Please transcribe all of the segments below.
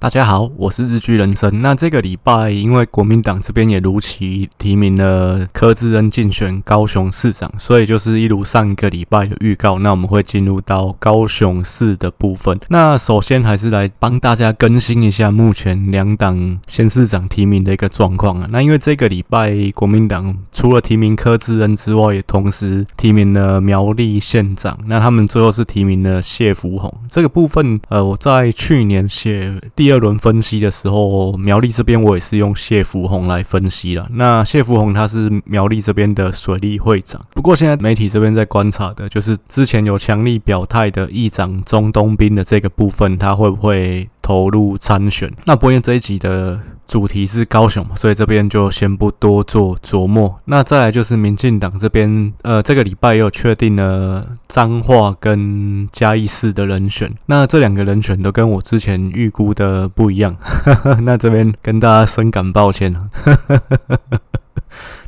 大家好，我是日剧人生。那这个礼拜，因为国民党这边也如期提名了柯志恩竞选高雄市长，所以就是一如上一个礼拜的预告，那我们会进入到高雄市的部分。那首先还是来帮大家更新一下目前两党县市长提名的一个状况啊。那因为这个礼拜国民党除了提名柯志恩之外，也同时提名了苗栗县长。那他们最后是提名了谢福弘。这个部分，呃，我在去年写第。第二轮分析的时候，苗栗这边我也是用谢福洪来分析了。那谢福洪他是苗栗这边的水利会长，不过现在媒体这边在观察的就是之前有强力表态的议长中东兵的这个部分，他会不会投入参选？那播音这一集的。主题是高雄嘛，所以这边就先不多做琢磨。那再来就是民进党这边，呃，这个礼拜也有确定了彰化跟嘉义市的人选。那这两个人选都跟我之前预估的不一样，那这边跟大家深感抱歉。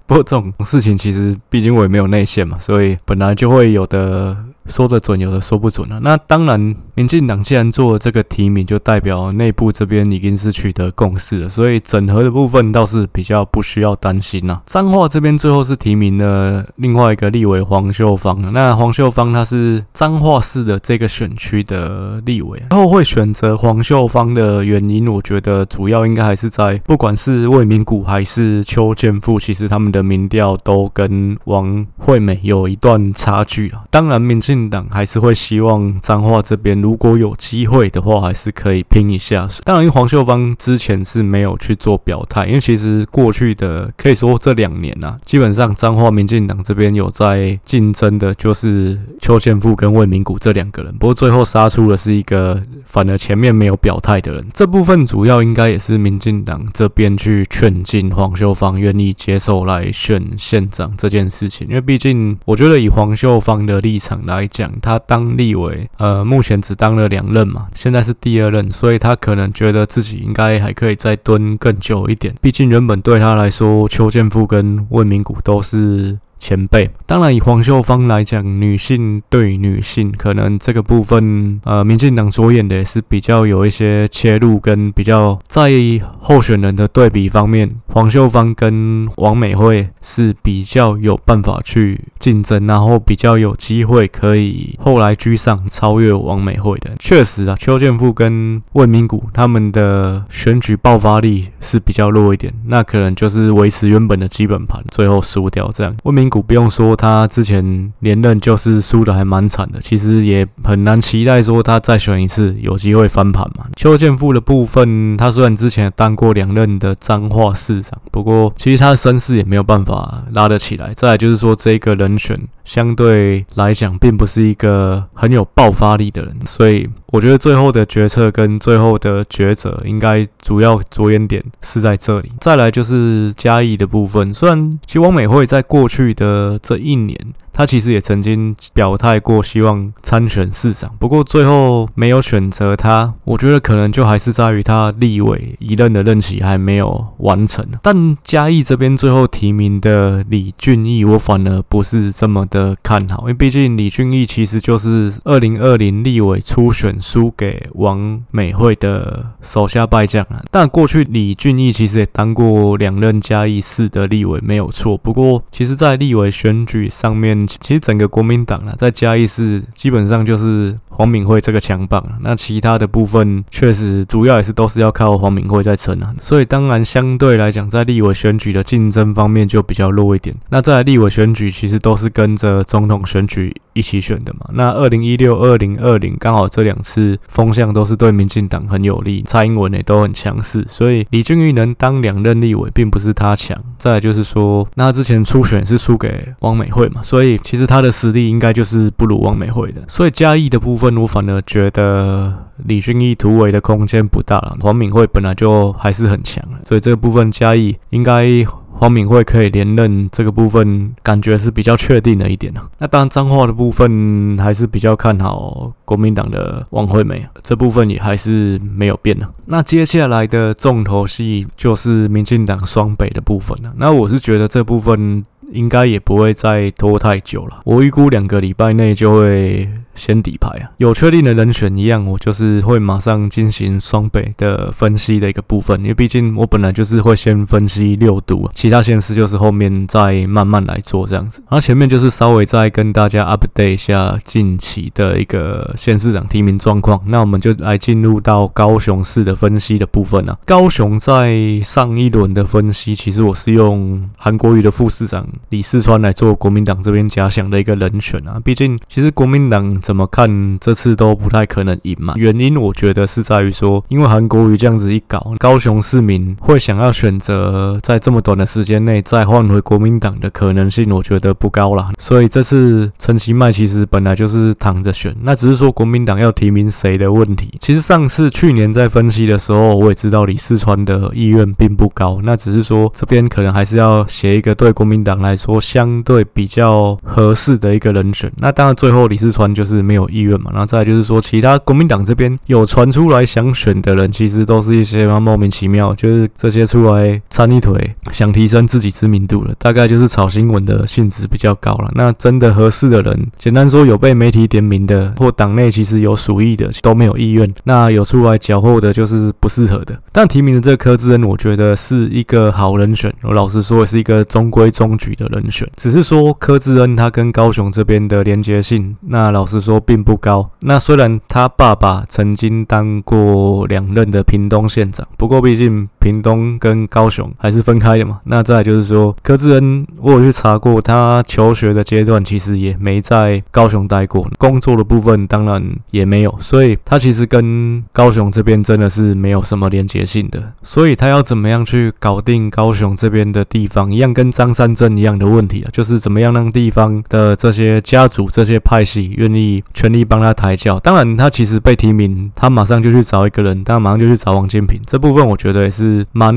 不过这种事情其实，毕竟我也没有内线嘛，所以本来就会有的。说得准，有的说不准啊。那当然，民进党既然做了这个提名，就代表内部这边已经是取得共识了，所以整合的部分倒是比较不需要担心呐。彰化这边最后是提名了另外一个立委黄秀芳，那黄秀芳她是彰化市的这个选区的立委，然后会选择黄秀芳的原因，我觉得主要应该还是在不管是魏明谷还是邱建富，其实他们的民调都跟王惠美有一段差距了。当然，民进党还是会希望彰化这边如果有机会的话，还是可以拼一下。当然，黄秀芳之前是没有去做表态，因为其实过去的可以说这两年啊，基本上彰化民进党这边有在竞争的，就是邱建富跟魏明谷这两个人。不过最后杀出的是一个反而前面没有表态的人。这部分主要应该也是民进党这边去劝进黄秀芳愿意接受来选县长这件事情，因为毕竟我觉得以黄秀芳的立场来。来讲，他当立委，呃，目前只当了两任嘛，现在是第二任，所以他可能觉得自己应该还可以再蹲更久一点。毕竟原本对他来说，邱建富跟魏明谷都是。前辈，当然以黄秀芳来讲，女性对女性，可能这个部分，呃，民进党着眼的也是比较有一些切入，跟比较在意候选人的对比方面，黄秀芳跟王美惠是比较有办法去竞争，然后比较有机会可以后来居上超越王美惠的。确实啊，邱建富跟魏明谷他们的选举爆发力是比较弱一点，那可能就是维持原本的基本盘，最后输掉这样。魏明谷不用说，他之前连任就是输的还蛮惨的，其实也很难期待说他再选一次有机会翻盘嘛。邱建富的部分，他虽然之前当过两任的彰化市长，不过其实他的身世也没有办法拉得起来。再来就是说，这个人选相对来讲并不是一个很有爆发力的人，所以我觉得最后的决策跟最后的抉择，应该主要着眼点是在这里。再来就是嘉义的部分，虽然其实王美惠在过去。的这一年。他其实也曾经表态过，希望参选市长，不过最后没有选择他。我觉得可能就还是在于他立委一任的任期还没有完成。但嘉义这边最后提名的李俊毅，我反而不是这么的看好，因为毕竟李俊毅其实就是二零二零立委初选输给王美惠的手下败将啊。但过去李俊毅其实也当过两任嘉义市的立委，没有错。不过其实，在立委选举上面，其实整个国民党啊，在嘉义市基本上就是黄敏惠这个强棒，那其他的部分确实主要也是都是要靠黄敏惠在撑啊，所以当然相对来讲，在立委选举的竞争方面就比较弱一点。那在立委选举其实都是跟着总统选举一起选的嘛。那二零一六、二零二零刚好这两次风向都是对民进党很有利，蔡英文也都很强势，所以李俊毅能当两任立委，并不是他强。再来就是说，那之前初选是输给汪美惠嘛，所以。其实他的实力应该就是不如王美惠的，所以嘉义的部分，我反而觉得李俊毅突围的空间不大了。黄敏惠本来就还是很强，所以这个部分嘉义应该黄敏惠可以连任，这个部分感觉是比较确定的一点。那当然彰化的部分还是比较看好国民党的王惠美，这部分也还是没有变的。那接下来的重头戏就是民进党双北的部分了。那我是觉得这部分。应该也不会再拖太久了，我预估两个礼拜内就会先底牌啊。有确定的人选一样，我就是会马上进行双倍的分析的一个部分，因为毕竟我本来就是会先分析六度，其他县市就是后面再慢慢来做这样子。然后前面就是稍微再跟大家 update 一下近期的一个县市长提名状况。那我们就来进入到高雄市的分析的部分啊。高雄在上一轮的分析，其实我是用韩国瑜的副市长李四川来做国民党这边假想的一个人选啊。毕竟其实国民党怎么看这次都不太可能赢嘛。原因我觉得是在于说，因为韩国瑜这样子一搞，高雄市民会想要选择在这么短的时间内再换回国民党的可能性，我觉得不高啦。所以这次陈其迈其实本来就是躺着选，那只是说国民党要提名谁的问题。其实上次去年在分析的时候，我也知道李四川的意愿并不高，那只是说这边可能还是要写一个对国民党来说相对比较合适的一个人选。那当然最后李四川就是是没有意愿嘛。然后再就是说其他国民党这边有传出来想选的人，其实都是一些莫名其妙，就是这些出来掺一腿想提升自己知名度了，大概就是炒新闻的性质比较高了。那真的合适的人，简单说有被媒体点名的，或党内其实有属意的都没有意愿。那有出来搅和的，就是不适合的。但提名的这柯志恩，我觉得是一个好人选。我老实说，也是一个中规中矩的人选。只是说柯志恩他跟高雄这边的连接性，那老实说并不高。那虽然他爸爸曾经当过两任的屏东县长，不过毕竟屏东跟高雄还是分开的嘛。那再就是说，柯志恩我有去查过，他求学的阶段其实也没在高雄待过，工作的部分当然也没有，所以他其实跟高雄这边真的是没有什么连接性的。所以他要怎么样去搞定高雄这边的地方，一样跟张善政一样的问题啊，就是怎么样让地方的这些家族、这些派系愿意全力帮他抬轿。当然，他其实被提名，他马上就去找一个人，他马上就去找王建平。这部分我觉得也是蛮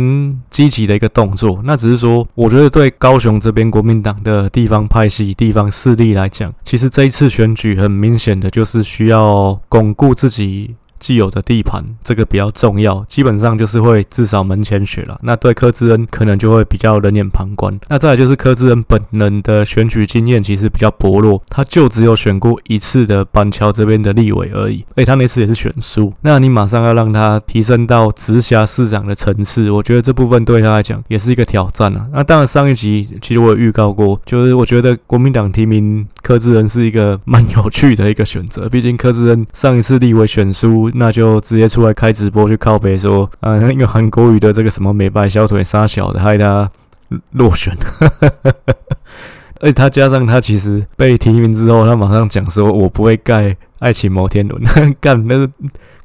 积极的一个动作。那只是说，我觉得对高雄这边国民党的地方派系、地方势力来讲，其实这一次选举很明显的就是需要巩固自己。既有的地盘，这个比较重要，基本上就是会至少门前雪了。那对柯志恩可能就会比较冷眼旁观。那再来就是柯志恩本人的选举经验其实比较薄弱，他就只有选过一次的板桥这边的立委而已，而且他那次也是选输。那你马上要让他提升到直辖市长的层次，我觉得这部分对他来讲也是一个挑战啊。那当然上一集其实我有预告过，就是我觉得国民党提名柯志恩是一个蛮有趣的一个选择，毕竟柯志恩上一次立委选输。那就直接出来开直播去靠北说，啊，那个韩国瑜的这个什么美白小腿杀小的，害他 落选。而且他加上他其实被提名之后，他马上讲说，我不会盖爱情摩天轮，干那是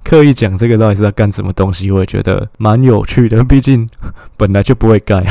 刻意讲这个到底是在干什么东西？我也觉得蛮有趣的，毕竟本来就不会盖。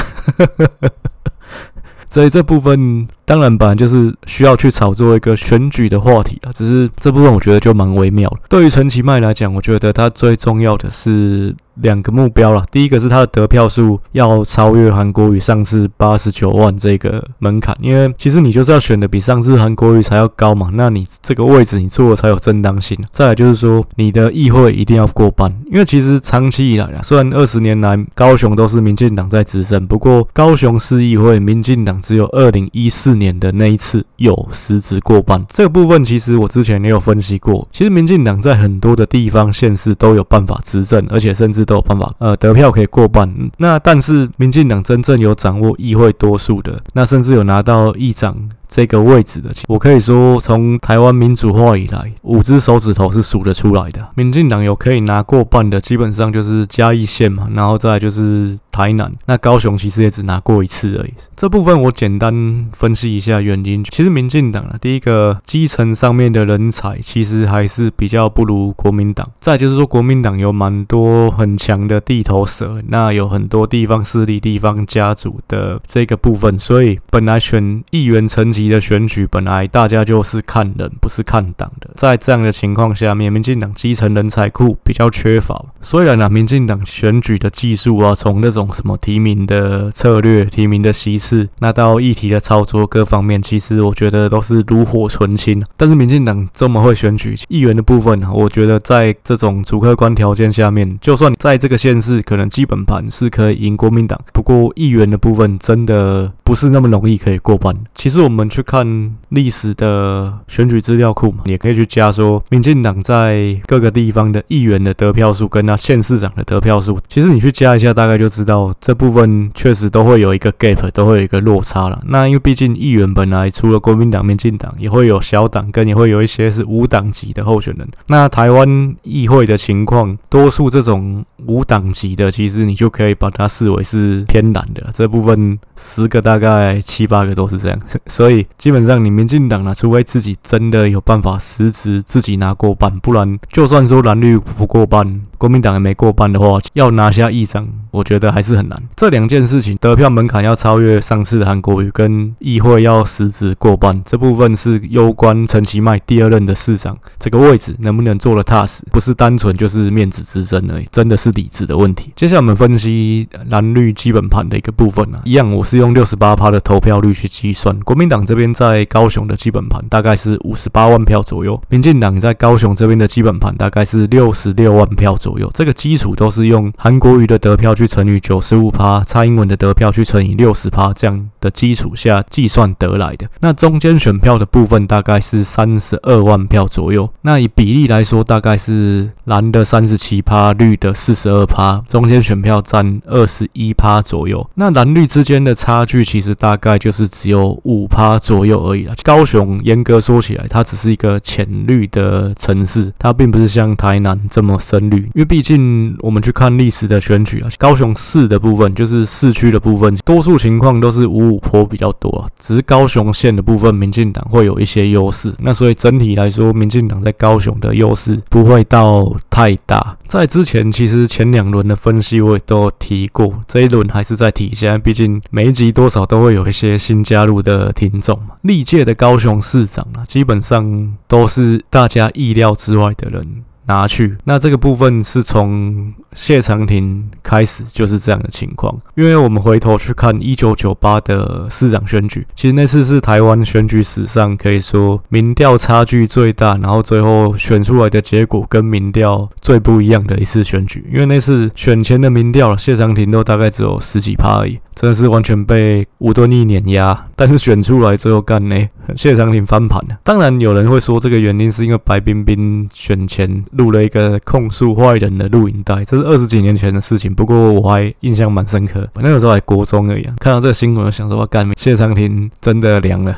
所以这部分当然本来就是需要去炒作一个选举的话题啊，只是这部分我觉得就蛮微妙了。对于陈其迈来讲，我觉得他最重要的是。两个目标了，第一个是他的得票数要超越韩国瑜上次八十九万这个门槛，因为其实你就是要选的比上次韩国瑜才要高嘛，那你这个位置你做的才有正当性。再来就是说你的议会一定要过半，因为其实长期以来啊，虽然二十年来高雄都是民进党在执政，不过高雄市议会民进党只有二零一四年的那一次有实质过半。这个部分其实我之前也有分析过，其实民进党在很多的地方县市都有办法执政，而且甚至都有办法，呃，得票可以过半。那但是民进党真正有掌握议会多数的，那甚至有拿到议长。这个位置的，我可以说，从台湾民主化以来，五只手指头是数得出来的。民进党有可以拿过半的，基本上就是嘉义县嘛，然后再就是台南。那高雄其实也只拿过一次而已。这部分我简单分析一下原因。其实民进党啊，第一个基层上面的人才其实还是比较不如国民党。再就是说，国民党有蛮多很强的地头蛇，那有很多地方势力、地方家族的这个部分，所以本来选议员层级级的选举本来大家就是看人，不是看党的。在这样的情况下面，民进党基层人才库比较缺乏。虽然呢，民进党选举的技术啊，从那种什么提名的策略、提名的席次，那到议题的操作各方面，其实我觉得都是炉火纯青。但是民进党这么会选举议员的部分，我觉得在这种主客观条件下面，就算在这个县市可能基本盘是可以赢国民党，不过议员的部分真的不是那么容易可以过半。其实我们。去看历史的选举资料库嘛，也可以去加说民进党在各个地方的议员的得票数跟那县市长的得票数，其实你去加一下，大概就知道这部分确实都会有一个 gap，都会有一个落差了。那因为毕竟议员本来除了国民党、民进党，也会有小党，跟也会有一些是无党籍的候选人。那台湾议会的情况，多数这种无党籍的，其实你就可以把它视为是偏蓝的。这部分十个大概七八个都是这样，所以基本上你民进党呢，除非自己真的有办法实质自己拿过半，不然就算说蓝绿不过半，国民党也没过半的话，要拿下议长，我觉得还是很难。这两件事情，得票门槛要超越上次的韩国瑜，跟议会要实质过半，这部分是攸关陈其迈第二任的市长这个位置能不能做得踏实，不是单纯就是面子之争而已，真的是理智的问题。接下来我们分析蓝绿基本盘的一个部分啊，一样我是用六十八趴的投票率去计算，国民党这边在高雄的基本盘大概是五十八万票左右，民进党在高雄这边的基本盘大概是六十六万票左右，这个基础都是用韩国瑜的得票去乘以九十五趴，蔡英文的得票去乘以六十趴这样的基础下计算得来的。那中间选票的部分大概是三十二万票左右，那以比例来说，大概是蓝的三十七趴，绿的四十二趴，中间选票占二十一趴左右。那蓝绿之间的差距其实大概就是只有五趴左右而已啦。高雄严格说起来，它只是一个浅绿的城市，它并不是像台南这么深绿。因为毕竟我们去看历史的选举啊，高雄市的部分就是市区的部分，多数情况都是五五坡比较多啊。只是高雄县的部分，民进党会有一些优势。那所以整体来说，民进党在高雄的优势不会到太大。在之前，其实前两轮的分析我也都提过，这一轮还是再提一下。毕竟每一集多少都会有一些新加入的听众嘛。历届高雄市长啊，基本上都是大家意料之外的人。拿去，那这个部分是从谢长廷开始就是这样的情况，因为我们回头去看一九九八的市长选举，其实那次是台湾选举史上可以说民调差距最大，然后最后选出来的结果跟民调最不一样的一次选举，因为那次选前的民调，谢长廷都大概只有十几趴而已，真的是完全被吴敦义碾压，但是选出来之后干呢，谢长廷翻盘了。当然有人会说这个原因是因为白冰冰选前。录了一个控诉坏人的录影带，这是二十几年前的事情。不过我还印象蛮深刻，那个时候还国中而已。看到这个新闻，想说干，谢长廷真的凉了。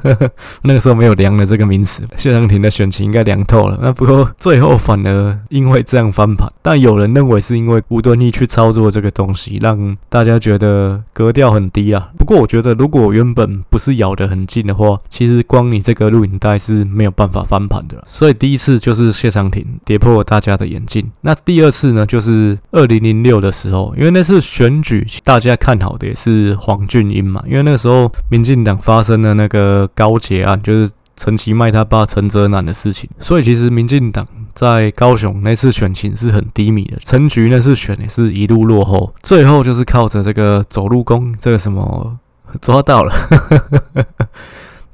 那个时候没有“凉了”这个名词，谢长廷的选情应该凉透了。那不过最后反而因为这样翻盘，但有人认为是因为吴敦义去操作这个东西，让大家觉得格调很低啊。不过我觉得，如果原本不是咬得很近的话，其实光你这个录影带是没有办法翻盘的。所以第一次就是谢长廷。跌破了大家的眼镜。那第二次呢，就是二零零六的时候，因为那次选举大家看好的也是黄俊英嘛，因为那个时候民进党发生了那个高捷案，就是陈其迈他爸陈哲南的事情，所以其实民进党在高雄那次选情是很低迷的，陈局那次选也是一路落后，最后就是靠着这个走路工，这个什么抓到了。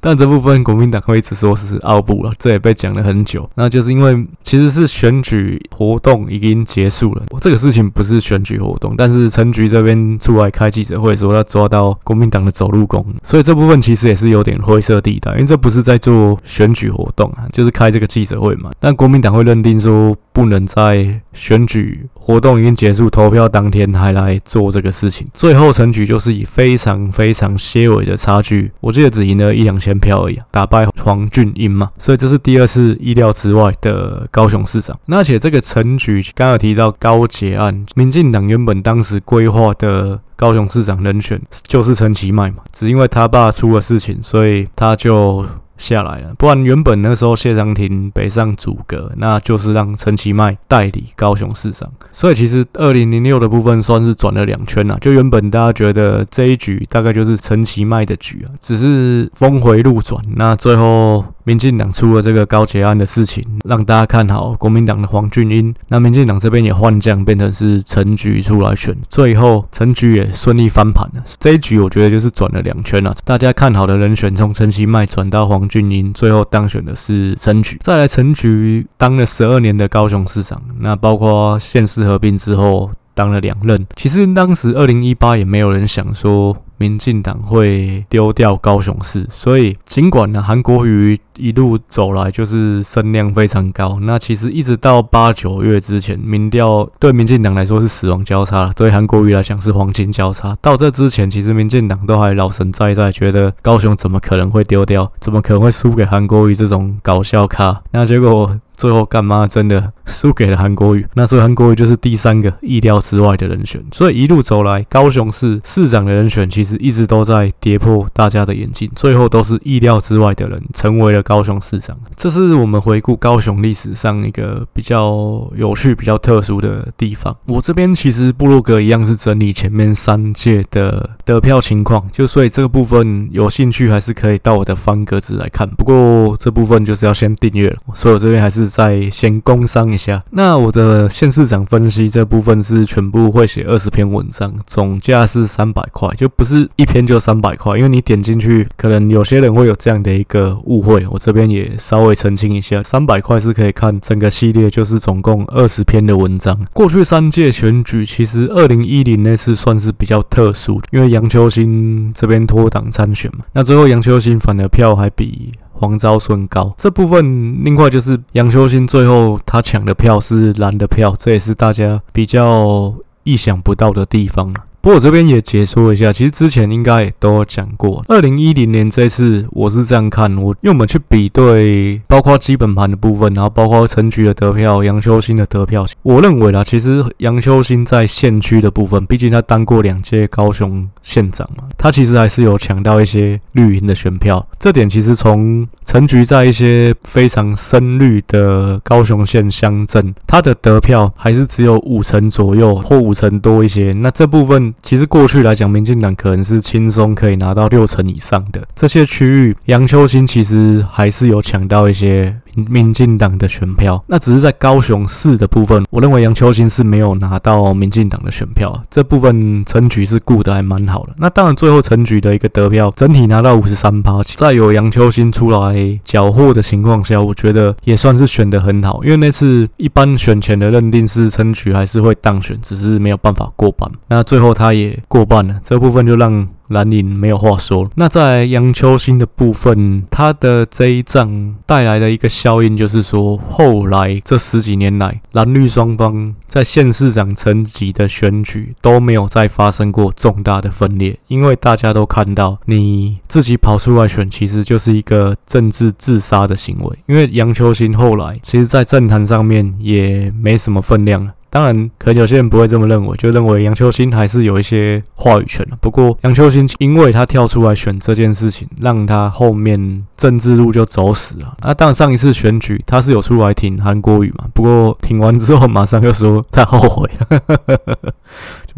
但这部分国民党会一直说是奥布了，这也被讲了很久。那就是因为其实是选举活动已经结束了，这个事情不是选举活动，但是陈局这边出来开记者会说要抓到国民党的走路工，所以这部分其实也是有点灰色地带，因为这不是在做选举活动啊，就是开这个记者会嘛。但国民党会认定说不能在选举活动已经结束、投票当天还来做这个事情。最后陈菊就是以非常非常些微的差距，我记得只赢了一两千票而已，打败黄俊英嘛，所以这是第二次意料之外的高雄市长。那且这个陈菊刚刚有提到高捷案，民进党原本当时规划的高雄市长人选就是陈其迈嘛，只因为他爸出了事情，所以他就。下来了，不然原本那时候谢长廷北上阻隔，那就是让陈其迈代理高雄市长。所以其实二零零六的部分算是转了两圈了。就原本大家觉得这一局大概就是陈其迈的局啊，只是峰回路转。那最后民进党出了这个高捷案的事情，让大家看好国民党的黄俊英。那民进党这边也换将，变成是陈菊出来选。最后陈菊也顺利翻盘了。这一局我觉得就是转了两圈了。大家看好的人选从陈其迈转到黄。俊英最后当选的是陈菊，再来陈菊当了十二年的高雄市长，那包括县市合并之后。当了两任。其实当时二零一八也没有人想说。民进党会丢掉高雄市，所以尽管呢，韩国瑜一路走来就是声量非常高，那其实一直到八九月之前，民调对民进党来说是死亡交叉，对韩国瑜来讲是黄金交叉。到这之前，其实民进党都还老神在在，觉得高雄怎么可能会丢掉，怎么可能会输给韩国瑜这种搞笑咖？那结果。最后干嘛？真的输给了韩国瑜，那时候韩国瑜就是第三个意料之外的人选。所以一路走来，高雄市市长的人选其实一直都在跌破大家的眼镜，最后都是意料之外的人成为了高雄市长。这是我们回顾高雄历史上一个比较有趣、比较特殊的地方。我这边其实部落格一样是整理前面三届的得票情况，就所以这个部分有兴趣还是可以到我的方格子来看。不过这部分就是要先订阅了，所以我这边还是。再先工商一下，那我的县市长分析这部分是全部会写二十篇文章，总价是三百块，就不是一篇就三百块，因为你点进去，可能有些人会有这样的一个误会，我这边也稍微澄清一下，三百块是可以看整个系列，就是总共二十篇的文章。过去三届选举，其实二零一零那次算是比较特殊，因为杨秋兴这边脱党参选嘛，那最后杨秋兴反而票还比。黄昭顺高这部分，另外就是杨秋兴最后他抢的票是蓝的票，这也是大家比较意想不到的地方了。不过我这边也解说一下，其实之前应该也都讲过。二零一零年这次我是这样看，我用我们去比对，包括基本盘的部分，然后包括陈局的得票、杨秋兴的得票，我认为啦，其实杨秋兴在县区的部分，毕竟他当过两届高雄县长嘛，他其实还是有抢到一些绿营的选票。这点其实从陈局在一些非常深绿的高雄县乡镇，他的得票还是只有五成左右或五成多一些。那这部分。其实过去来讲，民进党可能是轻松可以拿到六成以上的这些区域，杨秋兴其实还是有抢到一些。民进党的选票，那只是在高雄市的部分，我认为杨秋兴是没有拿到民进党的选票，这部分陈菊是顾得还蛮好的。那当然，最后陈菊的一个得票整体拿到五十三趴，在有杨秋兴出来缴获的情况下，我觉得也算是选得很好。因为那次一般选前的认定是陈菊还是会当选，只是没有办法过半。那最后他也过半了，这部分就让。蓝营没有话说。那在杨秋兴的部分，他的这一仗带来的一个效应，就是说，后来这十几年来，蓝绿双方在县市长层级的选举都没有再发生过重大的分裂，因为大家都看到，你自己跑出来选，其实就是一个政治自杀的行为。因为杨秋兴后来，其实在政坛上面也没什么分量了。当然，可能有些人不会这么认为，就认为杨秋兴还是有一些话语权的。不过，杨秋兴因为他跳出来选这件事情，让他后面政治路就走死了。那当然，上一次选举他是有出来挺韩国瑜嘛，不过挺完之后马上又说他后悔了。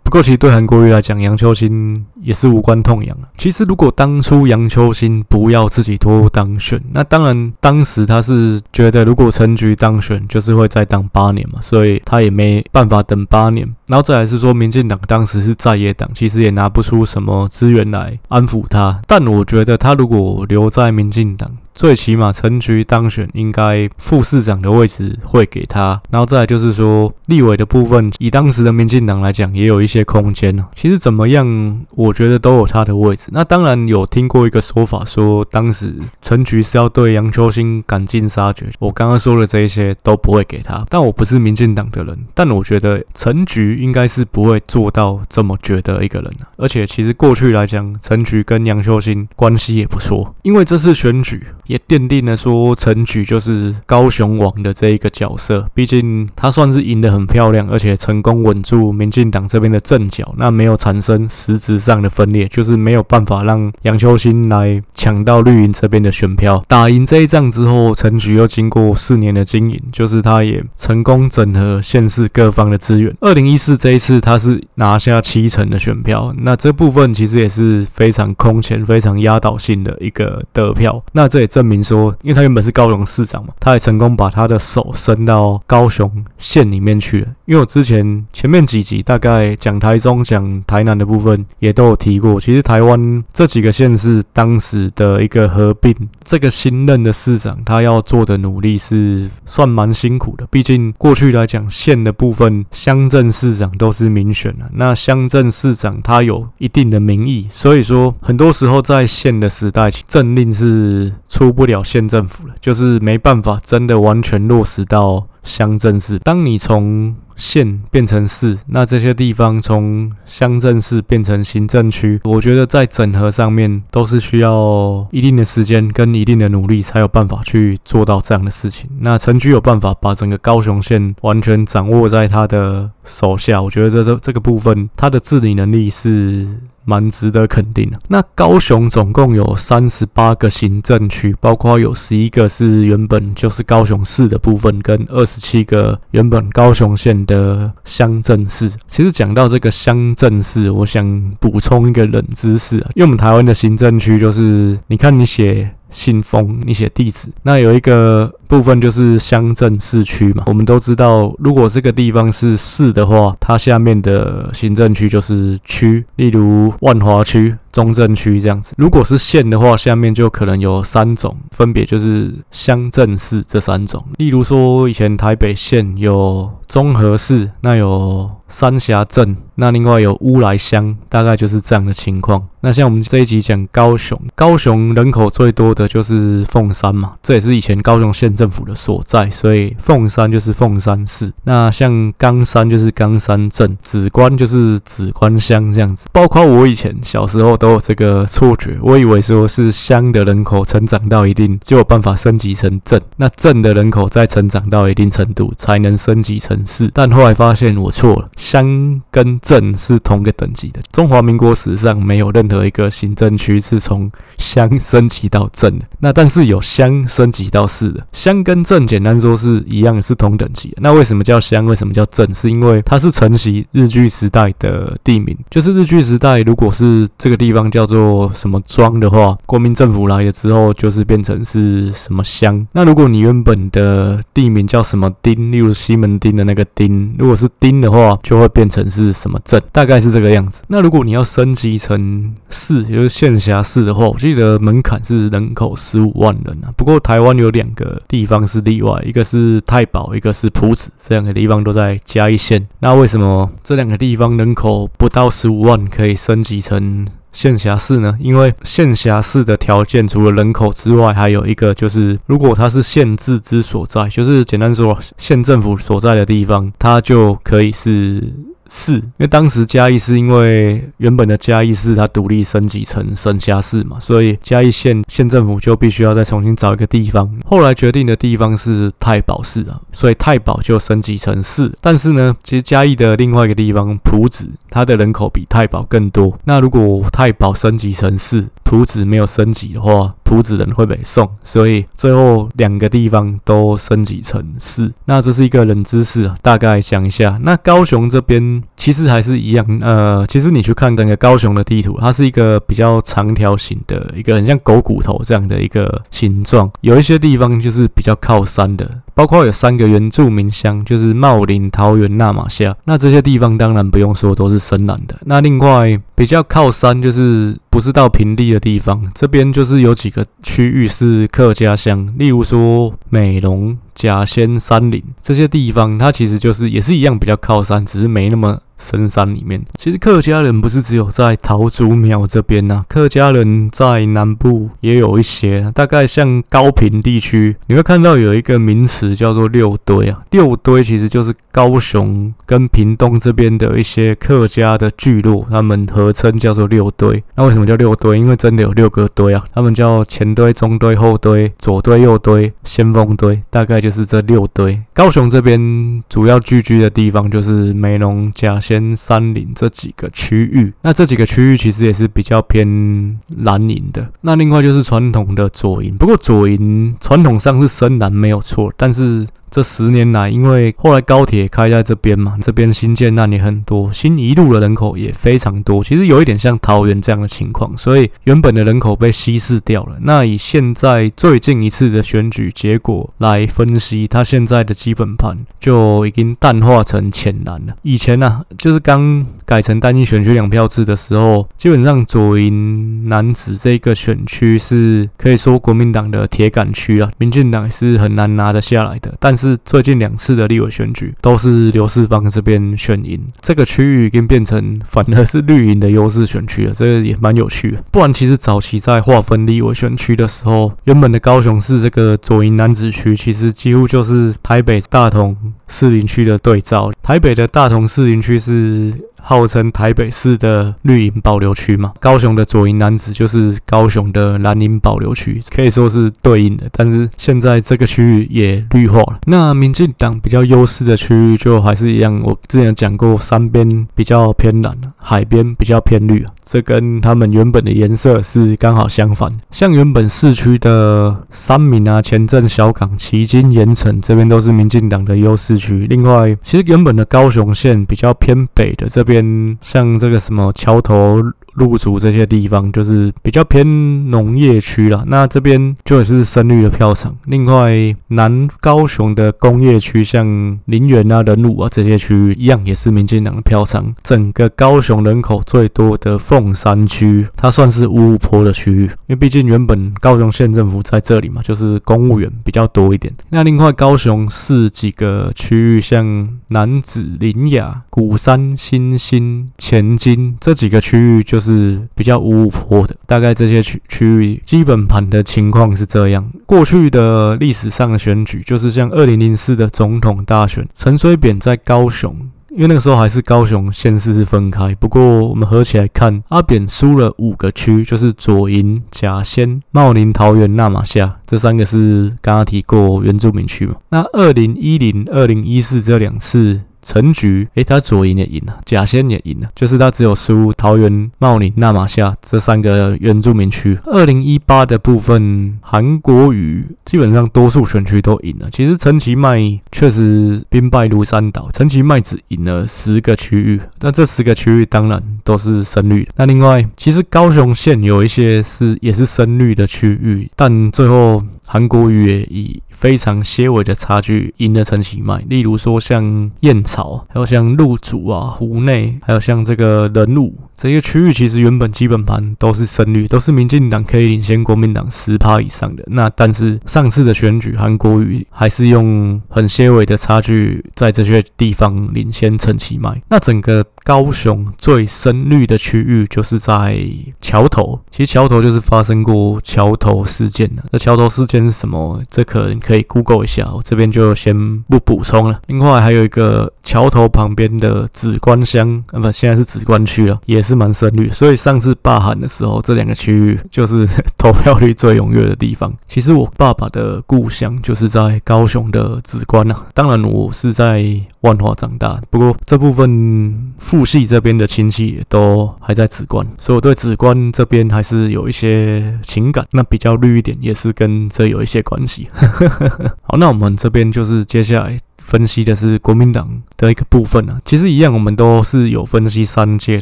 不过，其实对韩国瑜来讲，杨秋兴也是无关痛痒啊。其实，如果当初杨秋兴不要自己脱当选，那当然当时他是觉得，如果陈菊当选，就是会再当八年嘛，所以他也没办法等八年。然后再来是说，民进党当时是在野党，其实也拿不出什么资源来安抚他。但我觉得，他如果留在民进党，最起码陈局当选，应该副市长的位置会给他。然后再来就是说，立委的部分，以当时的民进党来讲，也有一些空间。其实怎么样，我觉得都有他的位置。那当然有听过一个说法，说当时陈局是要对杨秋兴赶尽杀绝。我刚刚说的这一些都不会给他。但我不是民进党的人，但我觉得陈局应该是不会做到这么绝的一个人。而且其实过去来讲，陈菊跟杨秀清关系也不错，因为这次选举。也奠定了说陈菊就是高雄王的这一个角色，毕竟他算是赢得很漂亮，而且成功稳住民进党这边的阵脚，那没有产生实质上的分裂，就是没有办法让杨秋兴来抢到绿营这边的选票。打赢这一仗之后，陈菊又经过四年的经营，就是他也成功整合县市各方的资源。二零一四这一次，他是拿下七成的选票，那这部分其实也是非常空前、非常压倒性的一个得票。那这也。证明说，因为他原本是高雄市长嘛，他也成功把他的手伸到高雄县里面去了。因为我之前前面几集大概讲台中、讲台南的部分也都有提过，其实台湾这几个县市当时的一个合并，这个新任的市长他要做的努力是算蛮辛苦的，毕竟过去来讲县的部分，乡镇市长都是民选的，那乡镇市长他有一定的民意，所以说很多时候在县的时代，政令是出不了县政府了，就是没办法真的完全落实到乡镇市。当你从县变成市，那这些地方从乡镇市变成行政区，我觉得在整合上面都是需要一定的时间跟一定的努力，才有办法去做到这样的事情。那城区有办法把整个高雄县完全掌握在他的手下，我觉得这这这个部分他的治理能力是。蛮值得肯定的。那高雄总共有三十八个行政区，包括有十一个是原本就是高雄市的部分，跟二十七个原本高雄县的乡镇市。其实讲到这个乡镇市，我想补充一个冷知识，因为我们台湾的行政区就是，你看你写。信封，你写地址，那有一个部分就是乡镇市区嘛。我们都知道，如果这个地方是市的话，它下面的行政区就是区，例如万华区、中正区这样子。如果是县的话，下面就可能有三种，分别就是乡镇市这三种。例如说，以前台北县有中和市，那有三峡镇，那另外有乌来乡，大概就是这样的情况。那像我们这一集讲高雄，高雄人口最多的就是凤山嘛，这也是以前高雄县政府的所在，所以凤山就是凤山市。那像冈山就是冈山镇，梓官就是梓官乡这样子。包括我以前小时候都有这个错觉，我以为说是乡的人口成长到一定就有办法升级成镇，那镇的人口再成长到一定程度才能升级成市。但后来发现我错了，乡跟镇是同个等级的。中华民国史上没有任何。一个行政区是从乡升级到镇的，那但是有乡升级到市的，乡跟镇简单说是一样，是同等级的。那为什么叫乡？为什么叫镇？是因为它是承袭日据时代的地名，就是日据时代，如果是这个地方叫做什么庄的话，国民政府来了之后，就是变成是什么乡。那如果你原本的地名叫什么丁，例如西门町的那个丁，如果是丁的话，就会变成是什么镇，大概是这个样子。那如果你要升级成市，也就是县辖市的话，我记得门槛是人口十五万人啊。不过台湾有两个地方是例外，一个是太保，一个是埔子，这两个地方都在嘉义县。那为什么这两个地方人口不到十五万可以升级成县辖市呢？因为县辖市的条件除了人口之外，还有一个就是，如果它是县治之所在，就是简单说，县政府所在的地方，它就可以是。市，因为当时嘉义是因为原本的嘉义市它独立升级成省辖市嘛，所以嘉义县县政府就必须要再重新找一个地方。后来决定的地方是太保市啊，所以太保就升级成市。但是呢，其实嘉义的另外一个地方埔子，它的人口比太保更多。那如果太保升级成市，谱子没有升级的话，谱子人会被送，所以最后两个地方都升级成四。那这是一个冷知识，大概讲一下。那高雄这边其实还是一样，呃，其实你去看整个高雄的地图，它是一个比较长条形的一个很像狗骨头这样的一个形状，有一些地方就是比较靠山的。包括有三个原住民乡，就是茂林、桃园、那玛夏。那这些地方当然不用说，都是深蓝的。那另外比较靠山，就是不是到平地的地方，这边就是有几个区域是客家乡，例如说美浓、甲仙、山林这些地方，它其实就是也是一样比较靠山，只是没那么。深山里面，其实客家人不是只有在桃竹苗这边呐、啊，客家人在南部也有一些，大概像高屏地区，你会看到有一个名词叫做六堆啊，六堆其实就是高雄跟屏东这边的一些客家的聚落，他们合称叫做六堆。那为什么叫六堆？因为真的有六个堆啊，他们叫前堆、中堆、后堆、左堆、右堆、先锋堆，大概就就是这六堆。高雄这边主要聚居的地方就是美浓甲。仙山林这几个区域，那这几个区域其实也是比较偏蓝营的。那另外就是传统的左营，不过左营传统上是深蓝没有错，但是。这十年来，因为后来高铁开在这边嘛，这边新建案也很多，新一路的人口也非常多。其实有一点像桃园这样的情况，所以原本的人口被稀释掉了。那以现在最近一次的选举结果来分析，他现在的基本盘就已经淡化成浅蓝了。以前呢、啊，就是刚改成单一选区两票制的时候，基本上左营楠梓这个选区是可以说国民党的铁杆区啊，民进党是很难拿得下来的。但是最近两次的立委选举都是刘世芳这边选赢，这个区域已经变成反而是绿营的优势选区了，这个也蛮有趣的。不然其实早期在划分立委选区的时候，原本的高雄市这个左营楠梓区其实几乎就是台北大同士林区的对照。台北的大同士林区是号称台北市的绿营保留区嘛，高雄的左营男子就是高雄的蓝营保留区，可以说是对应的。但是现在这个区域也绿化了。那民进党比较优势的区域就还是一样，我之前讲过，山边比较偏蓝，海边比较偏绿，这跟他们原本的颜色是刚好相反。像原本市区的三民啊、前镇、小港、旗津、盐埕这边都是民进党的优势区。另外，其实原本的高雄县比较偏北的这边。像这个什么桥头。路竹这些地方就是比较偏农业区啦，那这边就也是深绿的票场。另外，南高雄的工业区，像林园啊、仁武啊这些区域，一样也是民进党的票场。整个高雄人口最多的凤山区，它算是五五波的区域，因为毕竟原本高雄县政府在这里嘛，就是公务员比较多一点。那另外，高雄市几个区域，像南子林雅、鼓山、新兴、前金这几个区域，就是。是比较五五波的，大概这些区区域基本盘的情况是这样。过去的历史上的选举，就是像二零零四的总统大选，陈水扁在高雄，因为那个时候还是高雄县市是分开。不过我们合起来看，阿扁输了五个区，就是左营、甲仙、茂林、桃园、那玛夏这三个是刚刚提过原住民区嘛。那二零一零、二零一四这两次。陈菊，诶，他左营也赢了，甲仙也赢了，就是他只有输桃园、茂林、那玛夏这三个原住民区。二零一八的部分，韩国瑜基本上多数选区都赢了。其实陈其迈确实兵败如山倒，陈其迈只赢了十个区域，那这十个区域当然都是深绿的。那另外，其实高雄县有一些是也是深绿的区域，但最后韩国瑜也以非常些微的差距赢了陈其迈，例如说像燕巢，还有像鹿竹啊、湖内，还有像这个仁武。这些区域其实原本基本盘都是深绿，都是民进党可以领先国民党十趴以上的。那但是上次的选举，韩国瑜还是用很些微的差距在这些地方领先陈其迈。那整个高雄最深绿的区域就是在桥头，其实桥头就是发生过桥头事件的。那桥头事件是什么？这可能可以 Google 一下，我这边就先不补充了。另外还有一个桥头旁边的梓官乡，啊不，现在是梓官区了，也是。蛮深绿，所以上次罢韩的时候，这两个区域就是 投票率最踊跃的地方。其实我爸爸的故乡就是在高雄的梓官啊，当然我是在万华长大，不过这部分父系这边的亲戚也都还在梓官，所以我对梓官这边还是有一些情感。那比较绿一点，也是跟这有一些关系。好，那我们这边就是接下来。分析的是国民党的一个部分啊，其实一样，我们都是有分析三届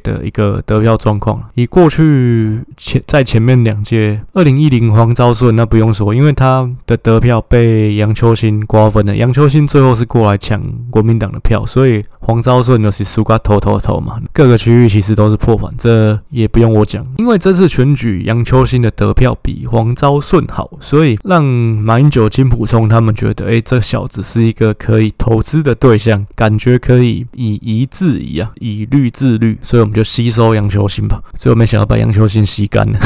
的一个得票状况。以过去前在前面两届，二零一零黄昭顺那不用说，因为他的得票被杨秋兴瓜分了，杨秋兴最后是过来抢国民党的票，所以黄昭顺就是输个头头头嘛。各个区域其实都是破盘，这也不用我讲，因为这次选举杨秋兴的得票比黄昭顺好，所以让马英九、金溥聪他们觉得，哎，这小子是一个可以。投资的对象感觉可以以一制一啊，以律制律，所以我们就吸收杨秋兴吧。最后没想到把杨秋兴吸干了。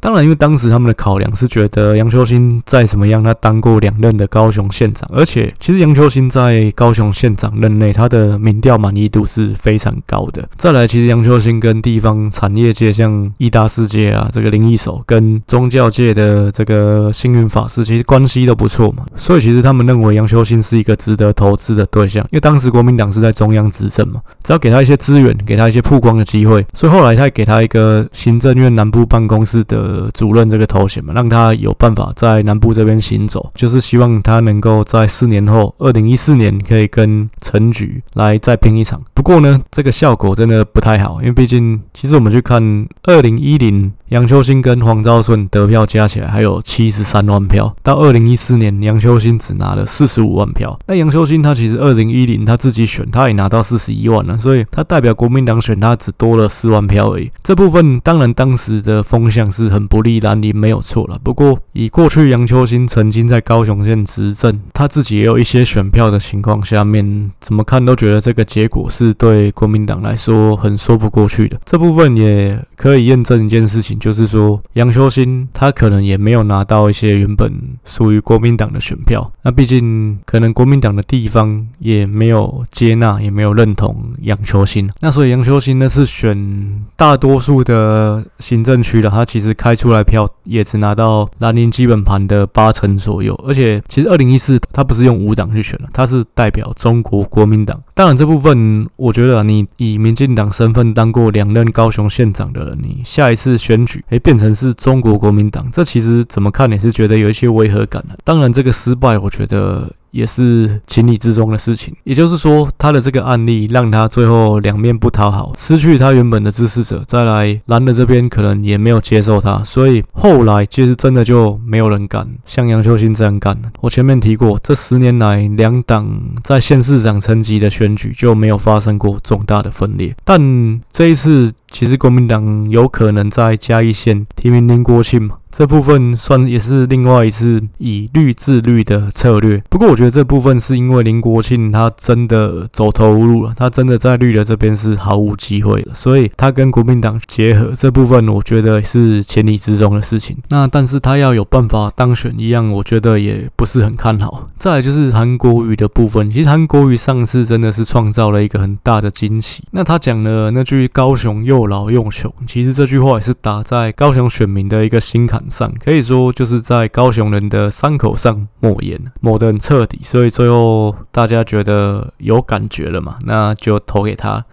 当然，因为当时他们的考量是觉得杨秋兴再怎么样，他当过两任的高雄县长，而且其实杨秋兴在高雄县长任内，他的民调满意度是非常高的。再来，其实杨秋兴跟地方产业界，像义大世界啊，这个林义守，跟宗教界的这个星云法师，其实关系都不错嘛。所以，其实他们认为杨秋兴是一个值得投资的对象，因为当时国民党是在中央执政嘛，只要给他一些资源，给他一些曝光的机会，所以后来他也给他一个行政院南部办公室的。呃主任这个头衔嘛，让他有办法在南部这边行走，就是希望他能够在四年后，二零一四年可以跟陈菊来再拼一场。不过呢，这个效果真的不太好，因为毕竟其实我们去看二零一零。杨秋兴跟黄昭顺得票加起来还有七十三万票，到二零一四年，杨秋兴只拿了四十五万票。那杨秋兴他其实二零一零他自己选，他也拿到四十一万了，所以他代表国民党选他只多了四万票而已。这部分当然当时的风向是很不利蓝营，没有错了。不过以过去杨秋兴曾经在高雄县执政，他自己也有一些选票的情况下面，怎么看都觉得这个结果是对国民党来说很说不过去的。这部分也可以验证一件事情。就是说，杨秋兴他可能也没有拿到一些原本属于国民党的选票。那毕竟可能国民党的地方也没有接纳，也没有认同杨秋兴。那所以杨秋兴呢是选大多数的行政区的，他其实看开出来票也只拿到蓝营基本盘的八成左右。而且其实二零一四他不是用五党去选的，他是代表中国国民党。当然这部分我觉得你以民进党身份当过两任高雄县长的人，你下一次选。哎，变成是中国国民党，这其实怎么看也是觉得有一些违和感的。当然，这个失败，我觉得。也是情理之中的事情，也就是说，他的这个案例让他最后两面不讨好，失去他原本的支持者，再来蓝的这边可能也没有接受他，所以后来其实真的就没有人敢像杨秋兴这样干了。我前面提过，这十年来两党在县市长层级的选举就没有发生过重大的分裂，但这一次其实国民党有可能在嘉义县提名林国庆嘛。这部分算也是另外一次以绿治绿的策略，不过我觉得这部分是因为林国庆他真的走投无路了，他真的在绿的这边是毫无机会了，所以他跟国民党结合这部分，我觉得是情理之中的事情。那但是他要有办法当选一样，我觉得也不是很看好。再来就是韩国瑜的部分，其实韩国瑜上次真的是创造了一个很大的惊喜。那他讲了那句“高雄又老又穷”，其实这句话也是打在高雄选民的一个心坎。上可以说就是在高雄人的伤口上抹盐，抹得很彻底，所以最后大家觉得有感觉了嘛，那就投给他。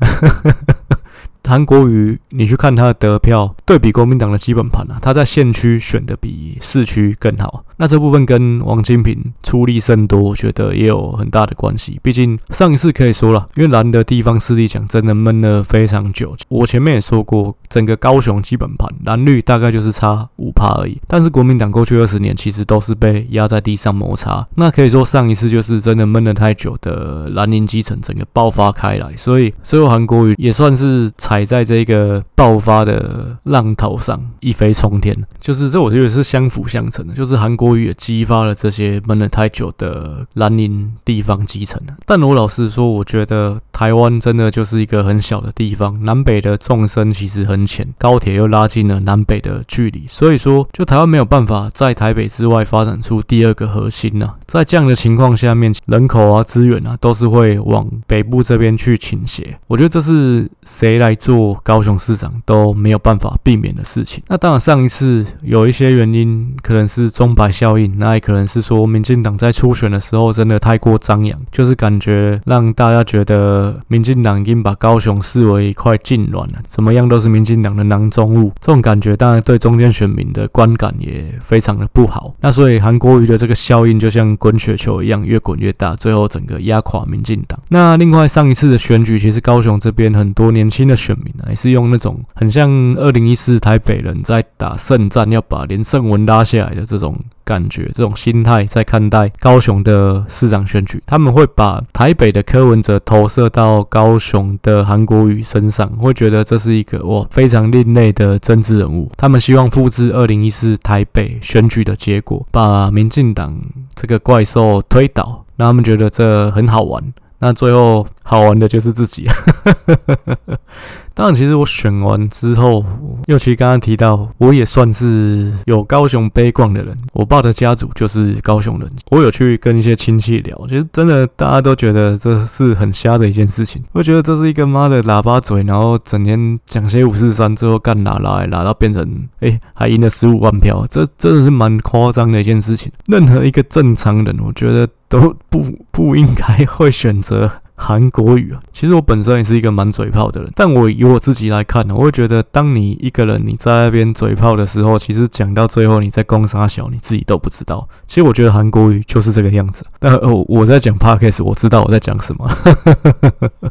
韩国瑜，你去看他的得票，对比国民党的基本盘啊，他在县区选的比市区更好。那这部分跟王金平出力甚多，我觉得也有很大的关系。毕竟上一次可以说了，因为蓝的地方势力讲真的闷了非常久。我前面也说过，整个高雄基本盘蓝绿大概就是差五趴而已。但是国民党过去二十年其实都是被压在地上摩擦。那可以说上一次就是真的闷了太久的蓝营基层整个爆发开来，所以最后韩国瑜也算是踩在这个爆发的浪头上一飞冲天。就是这我觉得是相辅相成的，就是韩国。也激发了这些闷了太久的蓝营地方基层。但我老实说，我觉得台湾真的就是一个很小的地方，南北的纵深其实很浅，高铁又拉近了南北的距离，所以说就台湾没有办法在台北之外发展出第二个核心呢。在这样的情况下面，人口啊、资源啊，都是会往北部这边去倾斜。我觉得这是谁来做高雄市长都没有办法避免的事情。那当然，上一次有一些原因，可能是钟摆效应，那也可能是说民进党在初选的时候真的太过张扬，就是感觉让大家觉得民进党已经把高雄视为一块痙攣了，怎么样都是民进党的囊中物。这种感觉当然对中间选民的观感也非常的不好。那所以韩国瑜的这个效应就像滚雪球一样，越滚越大，最后整个压垮民进党。那另外上一次的选举，其实高雄这边很多年轻的选民啊，也是用那种很像二零一四台北人在打胜战，要把连胜文拉下来的这种。感觉这种心态在看待高雄的市长选举，他们会把台北的柯文哲投射到高雄的韩国瑜身上，会觉得这是一个哇非常另类的政治人物。他们希望复制二零一四台北选举的结果，把民进党这个怪兽推倒，让他们觉得这很好玩。那最后好玩的就是自己。当然，其实我选完之后，尤其刚刚提到，我也算是有高雄背景的人。我爸的家族就是高雄人，我有去跟一些亲戚聊，其实真的大家都觉得这是很瞎的一件事情。我觉得这是一个妈的喇叭嘴，然后整天讲些五四三，最后干喇喇，喇到变成哎、欸、还赢了十五万票，这真的是蛮夸张的一件事情。任何一个正常人，我觉得都不不应该会选择。韩国语啊。其实我本身也是一个蛮嘴炮的人，但我以我自己来看呢，我会觉得，当你一个人你在那边嘴炮的时候，其实讲到最后你在攻杀小，你自己都不知道。其实我觉得韩国语就是这个样子。但我我在讲 Podcast，我知道我在讲什么。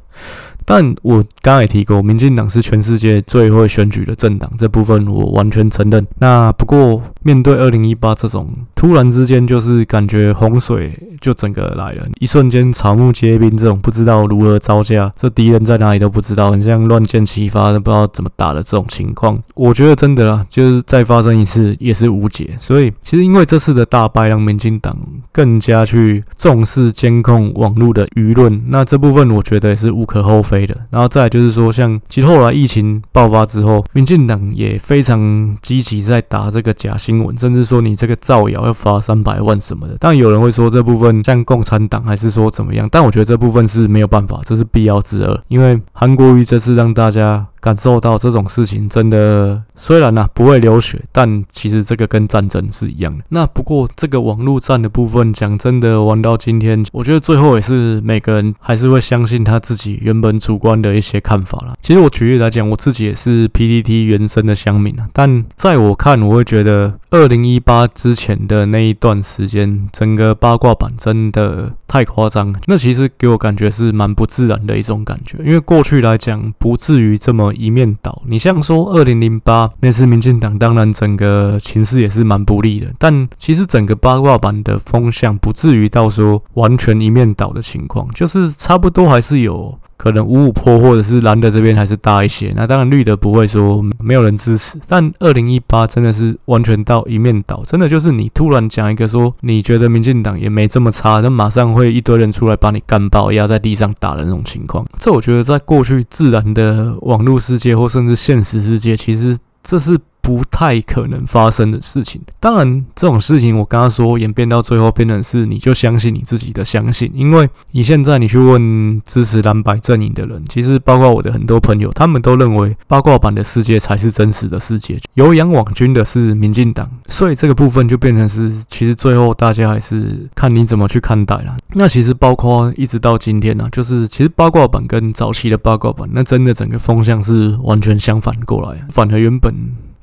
但我刚才也提过，民进党是全世界最会选举的政党，这部分我完全承认。那不过面对二零一八这种突然之间就是感觉洪水就整个来了，一瞬间草木皆兵，这种不知道如何招架，这敌人在哪里都不知道，很像乱箭齐发，都不知道怎么打的这种情况，我觉得真的啦，就是再发生一次也是无解。所以其实因为这次的大败，让民进党更加去重视监控网络的舆论，那这部分我觉得也是无可厚非。的，然后再就是说，像其实后来疫情爆发之后，民进党也非常积极在打这个假新闻，甚至说你这个造谣要罚三百万什么的。当然有人会说这部分像共产党还是说怎么样，但我觉得这部分是没有办法，这是必要之恶，因为韩国瑜这次让大家。感受到这种事情真的，虽然呢、不会流血，但其实这个跟战争是一样的。那不过这个网络战的部分，讲真的，玩到今天，我觉得最后也是每个人还是会相信他自己原本主观的一些看法啦。其实我举例来讲，我自己也是 PTT 原生的乡民啊，但在我看，我会觉得二零一八之前的那一段时间，整个八卦版真的太夸张。那其实给我感觉是蛮不自然的一种感觉，因为过去来讲不至于这么。一面倒，你像说二零零八那次民进党，当然整个情势也是蛮不利的，但其实整个八卦版的风向不至于到说完全一面倒的情况，就是差不多还是有。可能五五坡，或者是蓝的这边还是大一些，那当然绿的不会说没有人支持，但二零一八真的是完全到一面倒，真的就是你突然讲一个说你觉得民进党也没这么差，那马上会一堆人出来把你干爆，压在地上打的那种情况，这我觉得在过去自然的网络世界或甚至现实世界，其实这是。不太可能发生的事情。当然，这种事情我刚刚说演变到最后变成是，你就相信你自己的相信。因为你现在你去问支持蓝白阵营的人，其实包括我的很多朋友，他们都认为八卦版的世界才是真实的世界，有养网军的是民进党。所以这个部分就变成是，其实最后大家还是看你怎么去看待了。那其实包括一直到今天呢、就是其实八卦版跟早期的八卦版，那真的整个风向是完全相反过来，反而原本。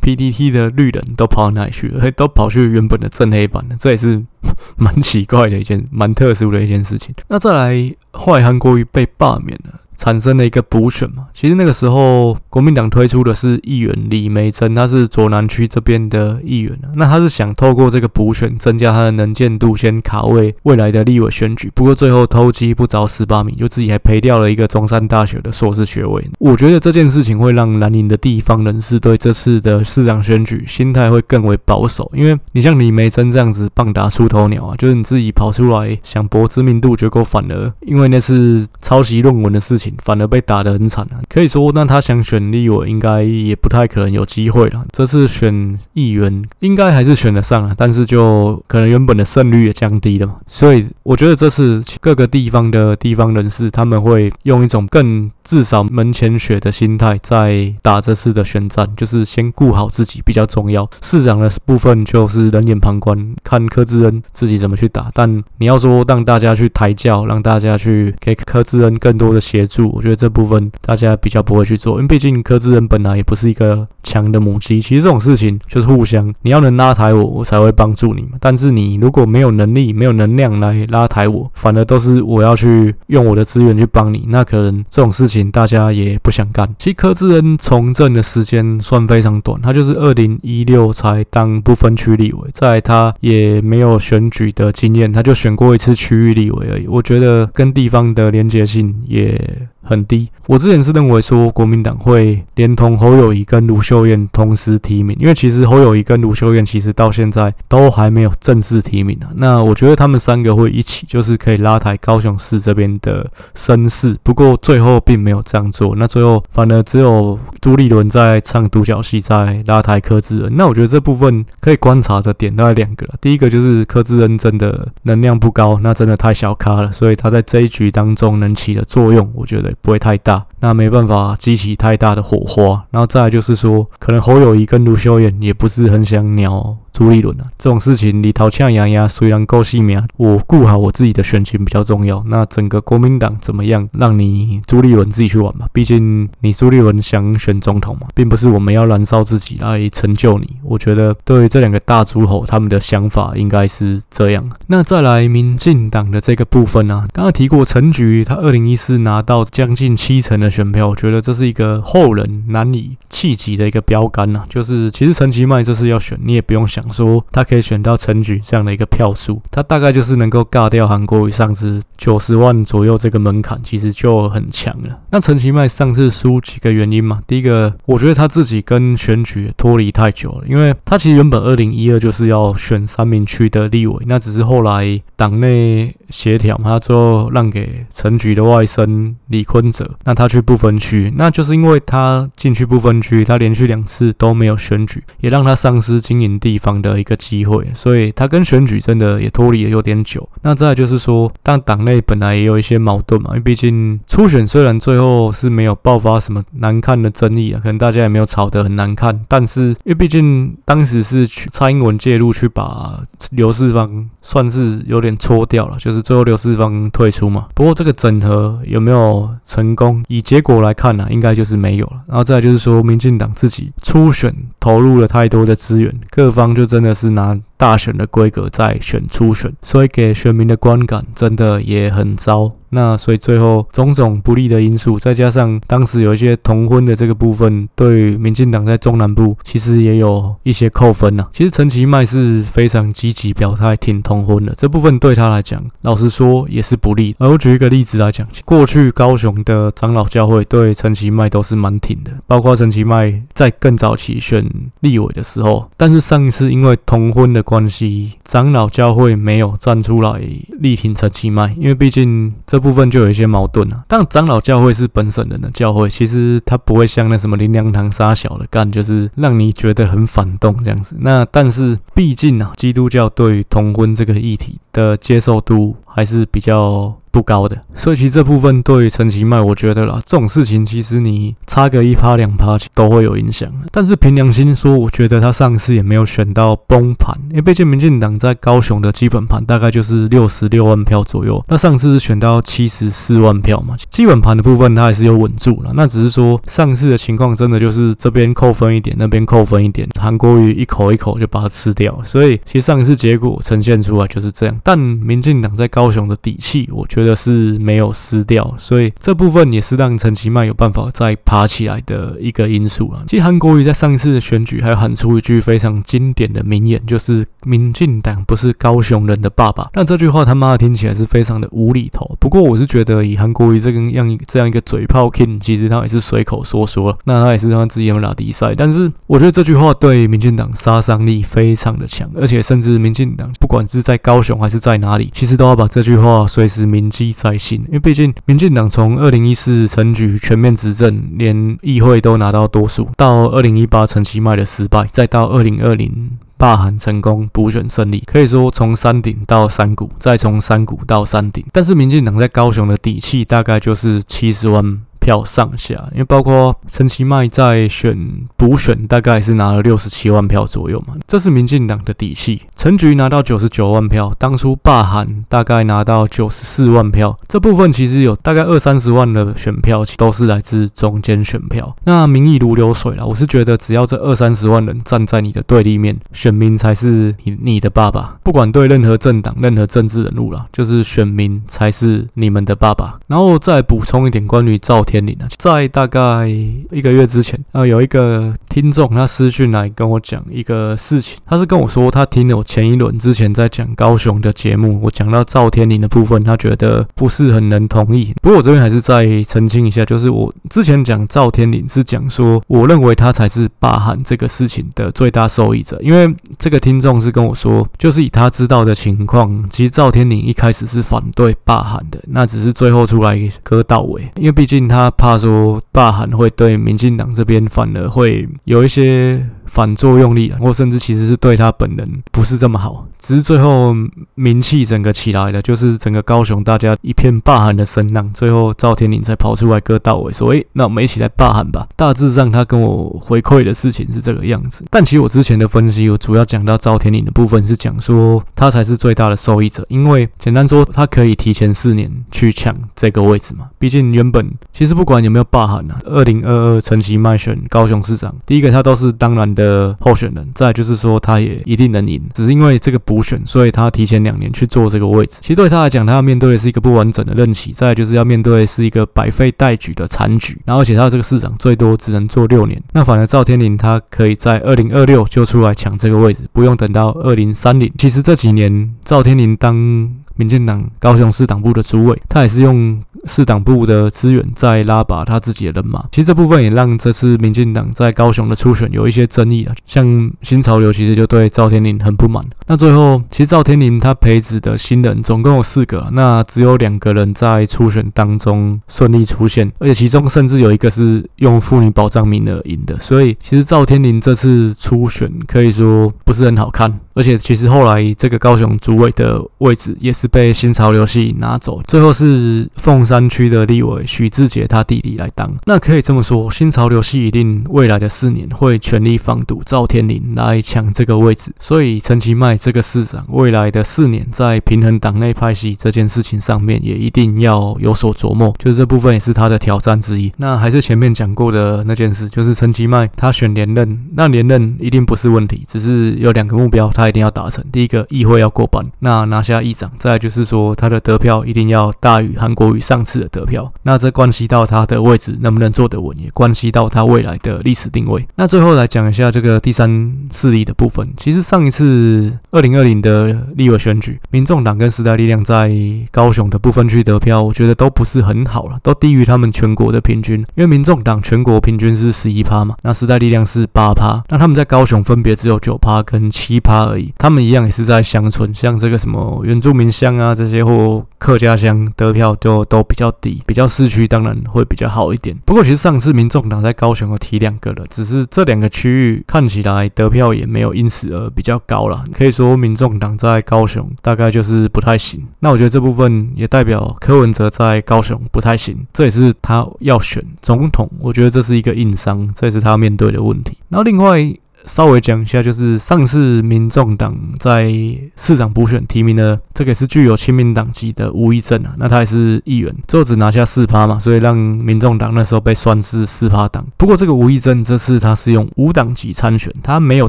PDT 的绿人都跑到哪里去了？都跑去原本的正黑板了，这也是 蛮奇怪的一件、蛮特殊的一件事情。那再来，坏韩国瑜被罢免了。产生了一个补选嘛，其实那个时候国民党推出的是议员李梅珍，他是左南区这边的议员啊，那他是想透过这个补选增加他的能见度，先卡位未来的立委选举。不过最后偷鸡不着蚀把米，就自己还赔掉了一个中山大学的硕士学位。我觉得这件事情会让南宁的地方人士对这次的市长选举心态会更为保守，因为你像李梅珍这样子棒打出头鸟啊，就是你自己跑出来想博知名度，结果反而因为那次抄袭论文的事情。反而被打得很惨啊！可以说，那他想选立委，应该也不太可能有机会了。这次选议员，应该还是选得上啊，但是就可能原本的胜率也降低了嘛。所以，我觉得这次各个地方的地方人士，他们会用一种更至少门前雪的心态在打这次的选战，就是先顾好自己比较重要。市长的部分就是冷眼旁观，看柯志恩自己怎么去打。但你要说让大家去抬轿，让大家去给柯志恩更多的协助。我觉得这部分大家比较不会去做，因为毕竟柯志恩本来也不是一个强的母鸡。其实这种事情就是互相，你要能拉抬我，我才会帮助你。但是你如果没有能力、没有能量来拉抬我，反而都是我要去用我的资源去帮你，那可能这种事情大家也不想干。其实柯志恩从政的时间算非常短，他就是二零一六才当不分区立委，在他也没有选举的经验，他就选过一次区域立委而已。我觉得跟地方的连结性也。很低。我之前是认为说，国民党会连同侯友宜跟卢秀燕同时提名，因为其实侯友宜跟卢秀燕其实到现在都还没有正式提名啊。那我觉得他们三个会一起，就是可以拉抬高雄市这边的声势。不过最后并没有这样做，那最后反而只有朱立伦在唱独角戏，在拉抬柯志恩。那我觉得这部分可以观察的点大概两个。第一个就是柯志恩真的能量不高，那真的太小咖了，所以他在这一局当中能起的作用，我觉得。不会太大。那没办法激起太大的火花。然后再来就是说，可能侯友谊跟卢修远也不是很想鸟。朱立伦啊，这种事情里头呛牙牙，虽然够细命，我顾好我自己的选情比较重要。那整个国民党怎么样，让你朱立伦自己去玩吧。毕竟你朱立伦想选总统嘛，并不是我们要燃烧自己来成就你。我觉得对这两个大诸侯，他们的想法应该是这样。那再来民进党的这个部分呢、啊，刚刚提过陈菊，他二零一四拿到将近七成的选票，我觉得这是一个后人难以企及的一个标杆呐、啊。就是其实陈其迈这次要选，你也不用想。说他可以选到陈菊这样的一个票数，他大概就是能够尬掉韩国瑜上次九十万左右这个门槛，其实就很强了。那陈其迈上次输几个原因嘛？第一个，我觉得他自己跟选举脱离太久了，因为他其实原本二零一二就是要选三民区的立委，那只是后来党内协调嘛，他最后让给陈菊的外甥李坤哲，那他去不分区，那就是因为他进去不分区，他连续两次都没有选举，也让他丧失经营地方的一个机会，所以他跟选举真的也脱离了有点久。那再就是说，但党内本来也有一些矛盾嘛，因为毕竟初选虽然最后是没有爆发什么难看的争议啊，可能大家也没有吵得很难看，但是因为毕竟当时是去蔡英文介入去把刘世芳算是有点搓掉了，就是最后刘世芳退出嘛。不过这个整合有没有成功？以结果来看呢、应该就是没有了。然后再就是说，民进党自己初选投入了太多的资源，各方就。真的是拿大选的规格在选初选，所以给选民的观感真的也很糟。那所以最后种种不利的因素，再加上当时有一些同婚的这个部分，对民进党在中南部其实也有一些扣分呐、啊。其实陈其迈是非常积极表态挺同婚的，这部分对他来讲，老实说也是不利。而我举一个例子来讲，过去高雄的长老教会对陈其迈都是蛮挺的，包括陈其迈在更早期选立委的时候，但是上一次因为同婚的关系，长老教会没有站出来力挺陈其迈，因为毕竟这。部分就有一些矛盾啊，但长老教会是本省人的教会，其实他不会像那什么林良堂杀小的干，就是让你觉得很反动这样子。那但是毕竟啊，基督教对于同婚这个议题的接受度还是比较。不高的，所以其实这部分对于陈其迈，我觉得啦，这种事情其实你差个一趴两趴都会有影响。但是凭良心说，我觉得他上次也没有选到崩盘，因为毕竟民进党在高雄的基本盘大概就是六十六万票左右，那上次是选到七十四万票嘛，基本盘的部分他还是有稳住了。那只是说上次的情况真的就是这边扣分一点，那边扣分一点，韩国瑜一口一口就把它吃掉。所以其实上一次结果呈现出来就是这样。但民进党在高雄的底气，我觉得。是没有失掉，所以这部分也是让陈其迈有办法再爬起来的一个因素了。其实韩国瑜在上一次的选举还喊出一句非常经典的名言，就是“民进党不是高雄人的爸爸”。那这句话他妈的听起来是非常的无厘头。不过我是觉得以韩国瑜这个样这样一个嘴炮 king，其实他也是随口说说，那他也是让他自己有拉低赛。但是我觉得这句话对民进党杀伤力非常的强，而且甚至民进党不管是在高雄还是是在哪里，其实都要把这句话随时铭记在心，因为毕竟民进党从二零一四陈局全面执政，连议会都拿到多数，到二零一八陈其迈的失败，再到二零二零罢韩成功补选胜利，可以说从山顶到山谷，再从山谷到山顶。但是民进党在高雄的底气大概就是七十万。票上下，因为包括陈其迈在选补选，大概是拿了六十七万票左右嘛，这是民进党的底气。陈菊拿到九十九万票，当初罢韩大概拿到九十四万票，这部分其实有大概二三十万的选票，都是来自中间选票。那民意如流水啦，我是觉得只要这二三十万人站在你的对立面，选民才是你你的爸爸。不管对任何政党、任何政治人物啦，就是选民才是你们的爸爸。然后再补充一点关于赵。天领啊，在大概一个月之前，啊，有一个听众他私讯来跟我讲一个事情，他是跟我说他听了我前一轮之前在讲高雄的节目，我讲到赵天林的部分，他觉得不是很能同意。不过我这边还是再澄清一下，就是我之前讲赵天林是讲说，我认为他才是霸韩这个事情的最大受益者，因为这个听众是跟我说，就是以他知道的情况，其实赵天林一开始是反对霸韩的，那只是最后出来割到尾，因为毕竟他。他怕说罢韩会对民进党这边反而会有一些反作用力，或甚至其实是对他本人不是这么好。只是最后名气整个起来了，就是整个高雄大家一片罢韩的声浪，最后赵天麟才跑出来割稻尾说：“诶，那我们一起来罢韩吧。”大致上他跟我回馈的事情是这个样子。但其实我之前的分析，我主要讲到赵天麟的部分是讲说他才是最大的受益者，因为简单说，他可以提前四年去抢这个位置嘛。毕竟原本其实不管有没有罢韩啊，二零二二陈其迈选高雄市长，第一个他都是当然的候选人，再就是说他也一定能赢，只是因为这个。补选，所以他提前两年去做这个位置。其实对他来讲，他要面对的是一个不完整的任期，再就是要面对的是一个百废待举的残局。然后，而且他这个市长最多只能做六年。那反而赵天麟他可以在二零二六就出来抢这个位置，不用等到二零三零。其实这几年赵天麟当民进党高雄市党部的主委，他也是用。市党部的资源在拉拔他自己的人马，其实这部分也让这次民进党在高雄的初选有一些争议啊。像新潮流其实就对赵天麟很不满。那最后，其实赵天麟他培植的新人总共有四个，那只有两个人在初选当中顺利出现，而且其中甚至有一个是用妇女保障名额赢的。所以，其实赵天麟这次初选可以说不是很好看。而且，其实后来这个高雄主委的位置也是被新潮流系拿走，最后是凤山区的立委许志杰他弟弟来当。那可以这么说，新潮流系一定未来的四年会全力防堵赵天麟来抢这个位置。所以陈其迈这个市长未来的四年在平衡党内派系这件事情上面也一定要有所琢磨，就是这部分也是他的挑战之一。那还是前面讲过的那件事，就是陈其迈他选连任，那连任一定不是问题，只是有两个目标。他他一定要达成第一个，议会要过半，那拿下议长；再来就是说，他的得票一定要大于韩国瑜上次的得票。那这关系到他的位置能不能坐得稳，也关系到他未来的历史定位。那最后来讲一下这个第三势力的部分。其实上一次二零二零的立委选举，民众党跟时代力量在高雄的部分区得票，我觉得都不是很好了，都低于他们全国的平均。因为民众党全国平均是十一趴嘛，那时代力量是八趴，那他们在高雄分别只有九趴跟七趴而已。他们一样也是在乡村，像这个什么原住民乡啊这些或客家乡得票就都比较低，比较市区当然会比较好一点。不过其实上次民众党在高雄有提两个了，只是这两个区域看起来得票也没有因此而比较高了。可以说民众党在高雄大概就是不太行。那我觉得这部分也代表柯文哲在高雄不太行，这也是他要选总统，我觉得这是一个硬伤，这也是他面对的问题。然后另外。稍微讲一下，就是上次民众党在市长补选提名的这个是具有亲民党籍的吴益政啊，那他也是议员，最后只拿下四趴嘛，所以让民众党那时候被算是四趴党。不过这个吴益政这次他是用无党籍参选，他没有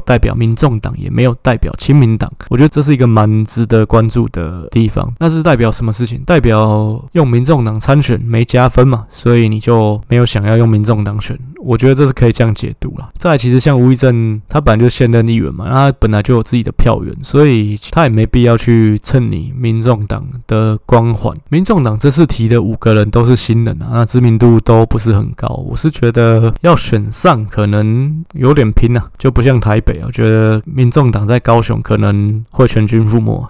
代表民众党，也没有代表亲民党，我觉得这是一个蛮值得关注的地方。那是代表什么事情？代表用民众党参选没加分嘛，所以你就没有想要用民众党选。我觉得这是可以这样解读了。再来，其实像吴益政，他本来就现任议员嘛，他本来就有自己的票源，所以他也没必要去蹭你民众党的光环。民众党这次提的五个人都是新人啊，那知名度都不是很高。我是觉得要选上可能有点拼啊，就不像台北啊。我觉得民众党在高雄可能会全军覆没。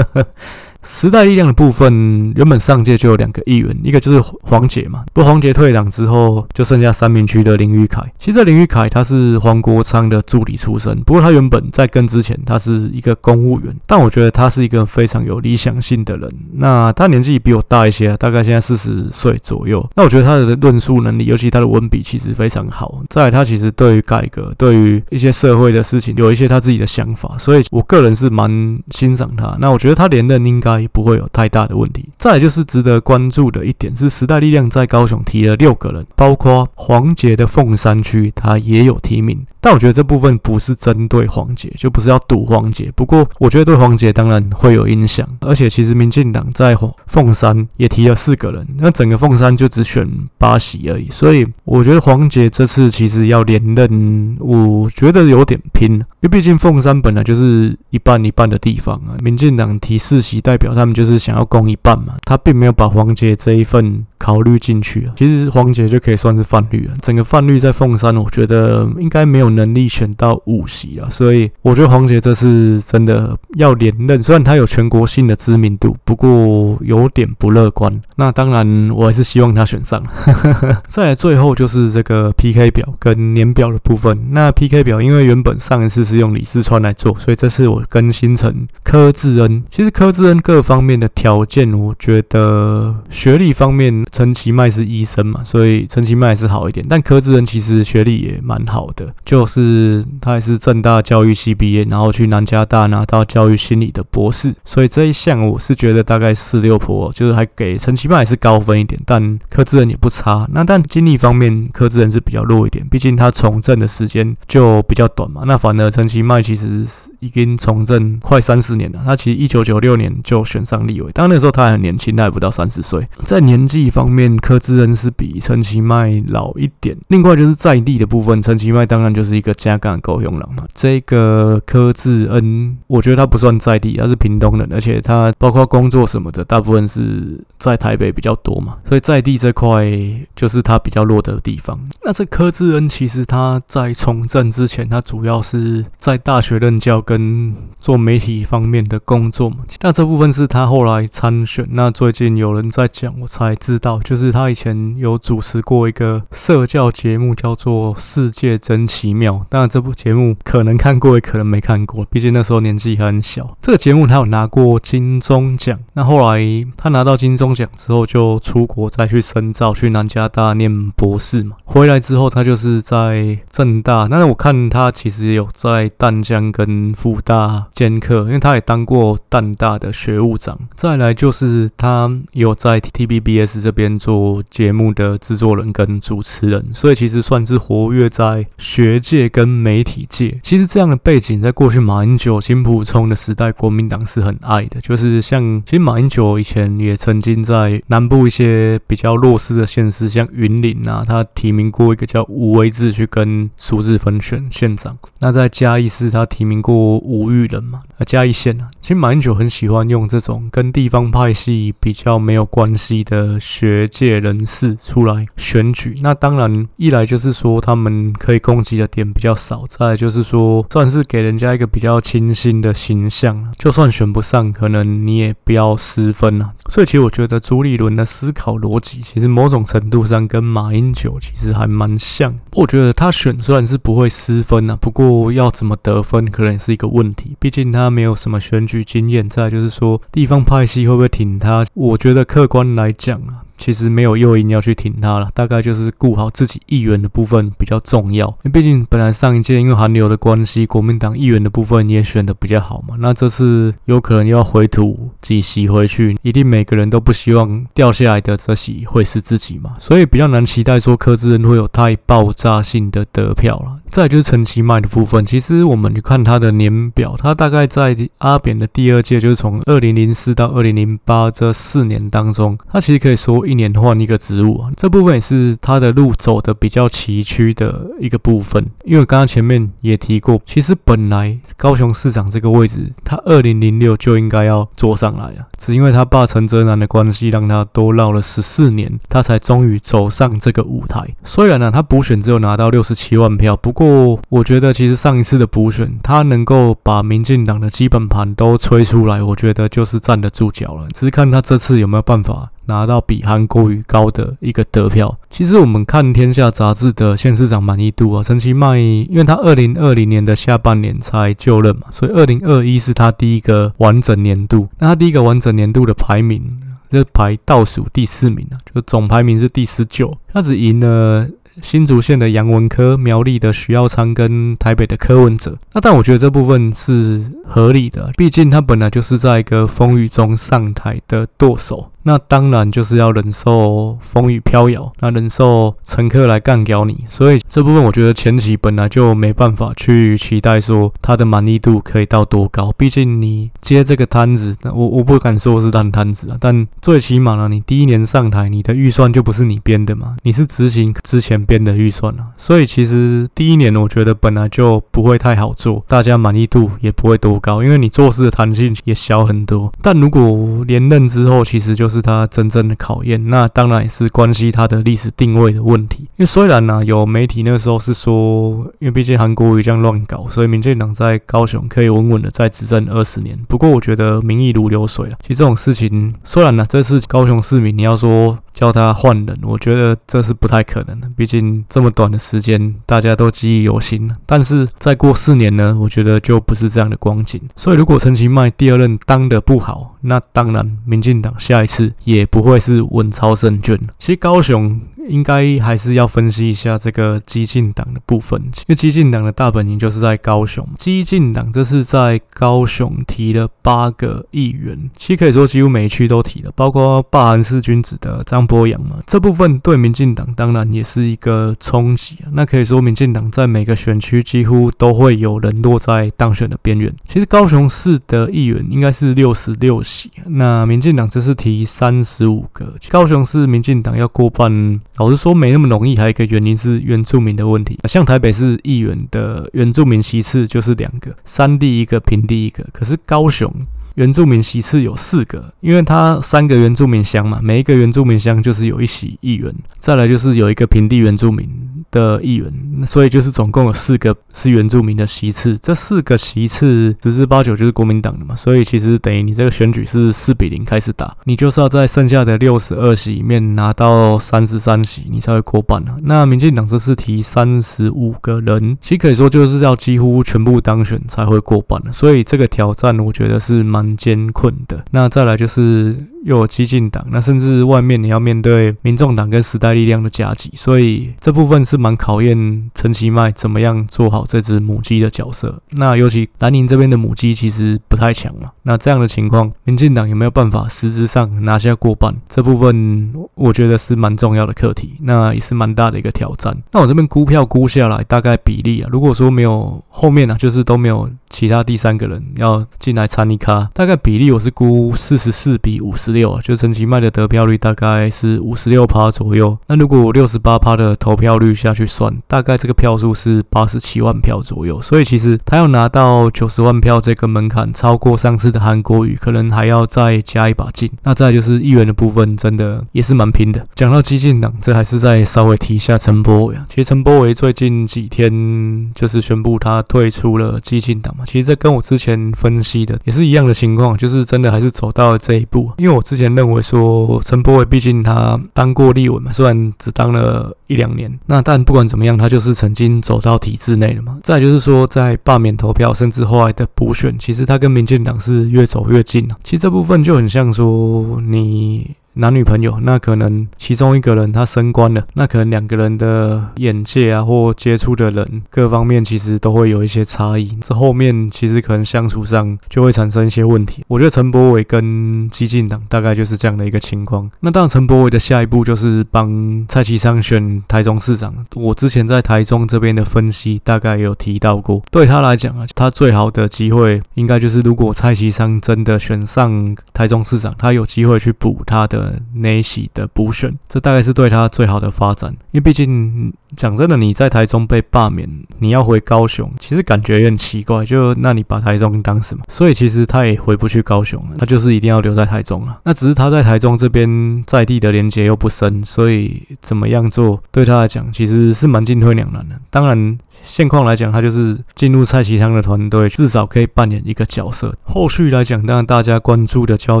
时代力量的部分，原本上届就有两个议员，一个就是黄杰嘛。不黄杰退党之后，就剩下三民区的林玉凯。其实林玉凯他是黄国昌的助理出身，不过他原本在跟之前他是一个公务员。但我觉得他是一个非常有理想性的人。那他年纪比我大一些，大概现在四十岁左右。那我觉得他的论述能力，尤其他的文笔其实非常好。再来，他其实对于改革、对于一些社会的事情，有一些他自己的想法，所以我个人是蛮欣赏他。那我觉得他连任应该。该不会有太大的问题。再就是值得关注的一点是，时代力量在高雄提了六个人，包括黄杰的凤山区，他也有提名。但我觉得这部分不是针对黄杰，就不是要赌黄杰。不过我觉得对黄杰当然会有影响。而且其实民进党在凤山也提了四个人，那整个凤山就只选八席而已。所以我觉得黄杰这次其实要连任，我觉得有点拼，因为毕竟凤山本来就是一半一半的地方啊。民进党提四席，代表他们就是想要攻一半嘛，他并没有把黄杰这一份考虑进去啊。其实黄杰就可以算是泛绿啊，整个泛绿在凤山，我觉得应该没有。能力选到五席了，所以我觉得黄杰这次真的要连任，虽然他有全国性的知名度，不过有点不乐观。那当然，我还是希望他选上。再来最后就是这个 PK 表跟年表的部分。那 PK 表因为原本上一次是用李四川来做，所以这次我更新成柯智恩。其实柯智恩各方面的条件，我觉得学历方面陈其迈是医生嘛，所以陈其迈是好一点。但柯智恩其实学历也蛮好的，就就是他也是政大教育系毕业，然后去南加大拿到教育心理的博士，所以这一项我是觉得大概四六婆，就是还给陈其迈还是高分一点，但柯智恩也不差。那但经历方面，柯智恩是比较弱一点，毕竟他从政的时间就比较短嘛。那反而陈其迈其实已经从政快三十年了，他其实一九九六年就选上立委，当然那时候他还很年轻，他还不到三十岁。在年纪方面，柯智恩是比陈其迈老一点。另外就是在地的部分，陈其迈当然就是是一个嘉义高雄人嘛。这个柯智恩，我觉得他不算在地，他是屏东人，而且他包括工作什么的，大部分是在台北比较多嘛，所以在地这块就是他比较弱的地方。那这柯智恩其实他在从政之前，他主要是在大学任教跟做媒体方面的工作嘛。那这部分是他后来参选。那最近有人在讲，我才知道，就是他以前有主持过一个社教节目，叫做《世界真奇妙》。妙当然，这部节目可能看过，也可能没看过，毕竟那时候年纪很小。这个节目他有拿过金钟奖。那后来他拿到金钟奖之后，就出国再去深造，去南加大念博士嘛。回来之后，他就是在政大。那我看他其实有在淡江跟复大兼课，因为他也当过淡大的学务长。再来就是他有在 TVBS 这边做节目的制作人跟主持人，所以其实算是活跃在学界跟媒体界。其实这样的背景，在过去马英九、金普聪的时代，国民党是很爱的。就是像，其实马英九以前也曾经在南部一些比较弱势的县市，像云林啊，他提名过一个叫吴威志去跟苏治芬选县长。那在嘉义市，他提名过吴育仁嘛，呃，嘉义县啊。其实马英九很喜欢用这种跟地方派系比较没有关系的学界人士出来选举。那当然，一来就是说他们可以攻击的点比较少，再来就是说算是给人家一个比较清新的形象。就算选不上，可能你也不要失分啊。所以其实我觉得朱立伦的思考逻辑，其实某种程度上跟马英九其实还蛮像。我觉得他选虽然是不会失分啊，不过要怎么得分，可能也是一个问题。毕竟他没有什么选举。经验在，就是说地方派系会不会挺他？我觉得客观来讲啊。其实没有诱因要去挺他了，大概就是顾好自己议员的部分比较重要。毕竟本来上一届因为韩流的关系，国民党议员的部分也选的比较好嘛。那这次有可能要回吐几席回去，一定每个人都不希望掉下来的这席会是自己嘛。所以比较难期待说柯智恩会有太爆炸性的得票了。再就是陈其迈的部分，其实我们去看他的年表，他大概在阿扁的第二届，就是从二零零四到二零零八这四年当中，他其实可以说。一年换一个职务啊，这部分也是他的路走的比较崎岖的一个部分。因为刚刚前面也提过，其实本来高雄市长这个位置，他二零零六就应该要坐上来啊，只因为他爸陈泽南的关系，让他多绕了十四年，他才终于走上这个舞台。虽然呢，他补选只有拿到六十七万票，不过我觉得其实上一次的补选，他能够把民进党的基本盘都吹出来，我觉得就是站得住脚了。只是看他这次有没有办法。拿到比韩国瑜高的一个得票。其实我们看《天下》杂志的县市长满意度啊，陈其迈，因为他二零二零年的下半年才就任嘛，所以二零二一是他第一个完整年度。那他第一个完整年度的排名，就排倒数第四名啊，就总排名是第十九，他只赢了。新竹县的杨文科、苗栗的徐耀昌跟台北的柯文哲，那但我觉得这部分是合理的，毕竟他本来就是在一个风雨中上台的舵手，那当然就是要忍受风雨飘摇，那忍受乘客来干掉你，所以这部分我觉得前期本来就没办法去期待说他的满意度可以到多高，毕竟你接这个摊子，我我不敢说是烂摊子啊，但最起码呢，你第一年上台，你的预算就不是你编的嘛，你是执行之前。年编的预算啊，所以其实第一年我觉得本来就不会太好做，大家满意度也不会多高，因为你做事的弹性也小很多。但如果连任之后，其实就是他真正的考验，那当然也是关系他的历史定位的问题。因为虽然呢、有媒体那时候是说，因为毕竟韩国瑜这样乱搞，所以民进党在高雄可以稳稳的再执政二十年。不过我觉得民意如流水了，其实这种事情，虽然呢，这次高雄市民你要说。叫他换人，我觉得这是不太可能的。毕竟这么短的时间，大家都记忆犹新。但是再过四年呢，我觉得就不是这样的光景。所以如果陈其迈第二任当的不好，那当然民进党下一次也不会是稳操胜券。其实高雄。应该还是要分析一下这个激进党的部分，因为激进党的大本营就是在高雄。激进党这是在高雄提了八个议员，其实可以说几乎每一区都提了，包括霸韩四君子的张波阳嘛。这部分对民进党当然也是一个冲击啊。那可以说民进党在每个选区几乎都会有人落在当选的边缘。其实高雄市的议员应该是六十六席，那民进党这是提三十五个。高雄市民进党要过半。老实说，没那么容易。还有一个原因是原住民的问题。像台北市议员的原住民席次就是两个，山地一个，平地一个。可是高雄原住民席次有四个，因为它三个原住民乡嘛，每一个原住民乡就是有一席议员。再来就是有一个平地原住民的议员，所以就是总共有四个是原住民的席次。这四个席次十之八九就是国民党的嘛，所以其实等于你这个选举是四比零开始打，你就是要在剩下的六十二席里面拿到三十三席，你才会过半啊。那民进党这次提三十五个人，其实可以说就是要几乎全部当选才会过半了，所以这个挑战我觉得是蛮艰困的。那再来就是。又有激进党，那甚至外面你要面对民众党跟时代力量的夹击，所以这部分是蛮考验陈其迈怎么样做好这只母鸡的角色。那尤其南宁这边的母鸡其实不太强嘛，那这样的情况，民进党有没有办法实质上拿下过半？这部分我觉得是蛮重要的课题，那也是蛮大的一个挑战。那我这边估票估下来，大概比例啊，如果说没有后面啊，就是都没有其他第三个人要进来参一咖，大概比例我是估四十四比五。十六啊，就陈其迈的得票率大概是五十六趴左右。那如果六十八趴的投票率下去算，大概这个票数是八十七万票左右。所以其实他要拿到九十万票这个门槛，超过上次的韩国瑜，可能还要再加一把劲。那再就是议员的部分，真的也是蛮拼的。讲到激进党，这还是再稍微提一下陈柏惟啊。其实陈柏惟最近几天就是宣布他退出了激进党嘛。其实这跟我之前分析的也是一样的情况，就是真的还是走到了这一步，因为我。之前认为说陈柏惟毕竟他当过立委嘛，虽然只当了一两年，那但不管怎么样，他就是曾经走到体制内了嘛。再就是说，在罢免投票，甚至后来的补选，其实他跟民进党是越走越近了。其实这部分就很像说你。男女朋友，那可能其中一个人他升官了，那可能两个人的眼界啊，或接触的人各方面其实都会有一些差异。这后面其实可能相处上就会产生一些问题。我觉得陈柏伟跟激进党大概就是这样的一个情况。那当然，陈柏伟的下一步就是帮蔡其昌选台中市长。我之前在台中这边的分析大概有提到过，对他来讲啊，他最好的机会应该就是如果蔡其昌真的选上台中市长，他有机会去补他的。那一席的补选，这大概是对他最好的发展，因为毕竟讲真的，你在台中被罢免，你要回高雄，其实感觉有点奇怪。就那你把台中当什么？所以其实他也回不去高雄了，他就是一定要留在台中了。那只是他在台中这边在地的连接又不深，所以怎么样做对他来讲其实是蛮进退两难的。当然。现况来讲，他就是进入蔡其昌的团队，至少可以扮演一个角色。后续来讲，当然大家关注的焦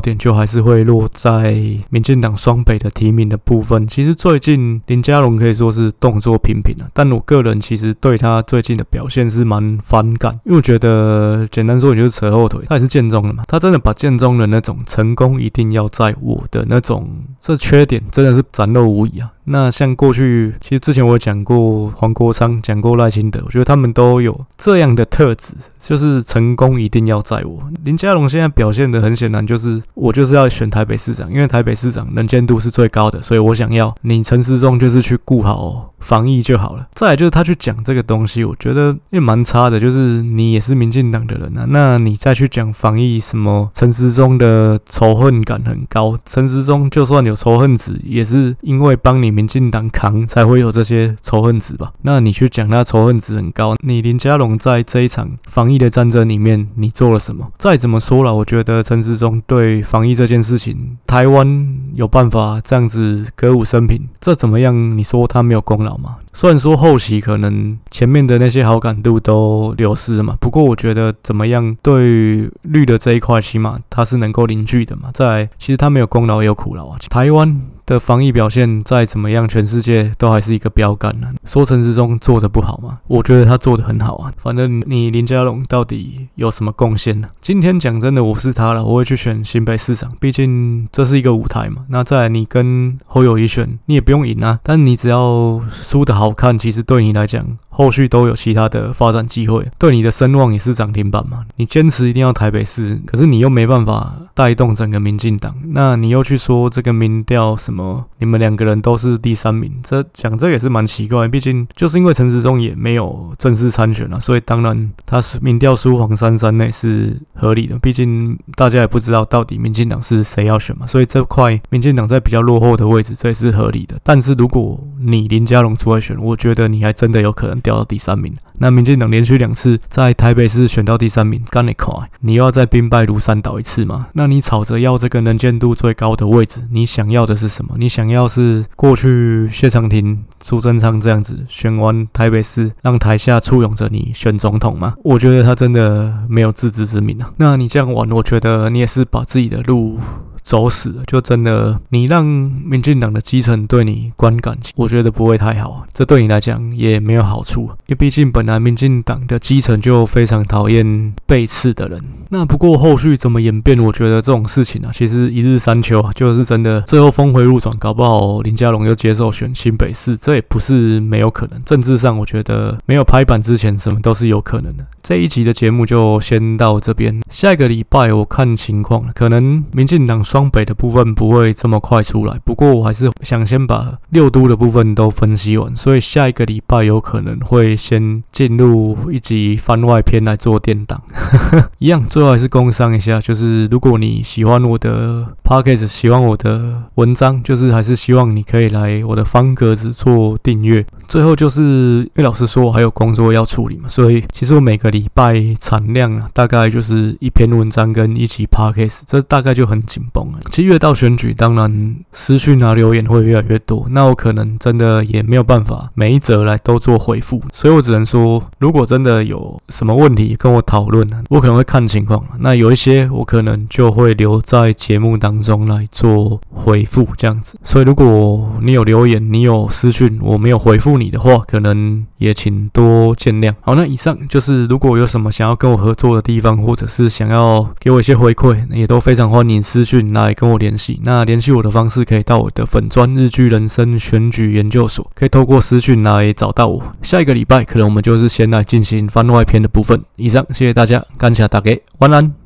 点就还是会落在民进党双北的提名的部分。其实最近林佳龙可以说是动作频频了，但我个人其实对他最近的表现是蛮反感，因为我觉得简单说，也就是扯后腿。他也是建中的嘛，他真的把建中的那种成功一定要在我的那种这缺点，真的是展露无遗啊。那像过去，其实之前我讲过黄国昌，讲过赖清德，我觉得他们都有这样的特质，就是成功一定要在我。林佳龙现在表现的很显然，就是我就是要选台北市长，因为台北市长能见度是最高的，所以我想要你陈时中就是去顾好防疫就好了。再来就是他去讲这个东西，我觉得也蛮差的。就是你也是民进党的人啊，那你再去讲防疫，什么陈时中的仇恨感很高，陈时中就算有仇恨值，也是因为帮你民进党扛才会有这些仇恨值吧？那你去讲他仇恨值很高，你林佳龙在这一场防疫的战争里面，你做了什么？再怎么说了，我觉得陈时中对防疫这件事情，台湾有办法这样子歌舞升平，这怎么样？你说他没有功劳嘛？虽然说后期可能前面的那些好感度都流失了嘛，不过我觉得怎么样，对绿的这一块，起码他是能够凝聚的嘛。在，其实他没有功劳也有苦劳啊，台湾。的防疫表现再怎么样，全世界都还是一个标杆呢。说陈时中做的不好吗？我觉得他做的很好啊。反正你林佳龙到底有什么贡献呢？今天讲真的，我是他了，我会去选新北市长，毕竟这是一个舞台嘛。那再来，你跟侯友谊选，你也不用赢啊，但你只要输的好看，其实对你来讲。后续都有其他的发展机会，对你的声望也是涨停板嘛。你坚持一定要台北市，可是你又没办法带动整个民进党，那你又去说这个民调什么，你们两个人都是第三名，这讲这也是蛮奇怪。毕竟就是因为陈时中也没有正式参选了，所以当然他是民调输黄珊珊那是合理的。毕竟大家也不知道到底民进党是谁要选嘛，所以这块民进党在比较落后的位置，这也是合理的。但是如果你林佳龙出来选，我觉得你还真的有可能。掉到第三名，那民进党连续两次在台北市选到第三名，干你快！你又要再兵败如山倒一次吗？那你吵着要这个能见度最高的位置，你想要的是什么？你想要是过去谢长廷、苏贞昌这样子选完台北市，让台下簇拥着你选总统吗？我觉得他真的没有自知之明啊！那你这样玩，我觉得你也是把自己的路。走死了，就真的你让民进党的基层对你观感，我觉得不会太好，这对你来讲也没有好处，因为毕竟本来民进党的基层就非常讨厌背刺的人。那不过后续怎么演变，我觉得这种事情啊，其实一日三秋啊，就是真的最后峰回路转，搞不好林佳龙又接受选新北市，这也不是没有可能。政治上，我觉得没有拍板之前，什么都是有可能的。这一集的节目就先到这边，下一个礼拜我看情况，可能民进党双北的部分不会这么快出来，不过我还是想先把六都的部分都分析完，所以下一个礼拜有可能会先进入一集番外篇来做垫档，一样。最后还是工商一下，就是如果你喜欢我的 podcast，喜欢我的文章，就是还是希望你可以来我的方格子做订阅。最后就是因为老实说，我还有工作要处理嘛，所以其实我每个礼拜产量啊，大概就是一篇文章跟一集 podcast，这大概就很紧绷了。其实越到选举，当然私讯啊留言会越来越多，那我可能真的也没有办法每一则来都做回复，所以我只能说，如果真的有什么问题跟我讨论，我可能会看情况。那有一些我可能就会留在节目当中来做回复这样子，所以如果你有留言，你有私讯，我没有回复你的话，可能也请多见谅。好，那以上就是如果有什么想要跟我合作的地方，或者是想要给我一些回馈，也都非常欢迎私讯来跟我联系。那联系我的方式可以到我的粉钻日剧人生选举研究所，可以透过私讯来找到我。下一个礼拜可能我们就是先来进行番外篇的部分。以上，谢谢大家，感谢大家。晚安。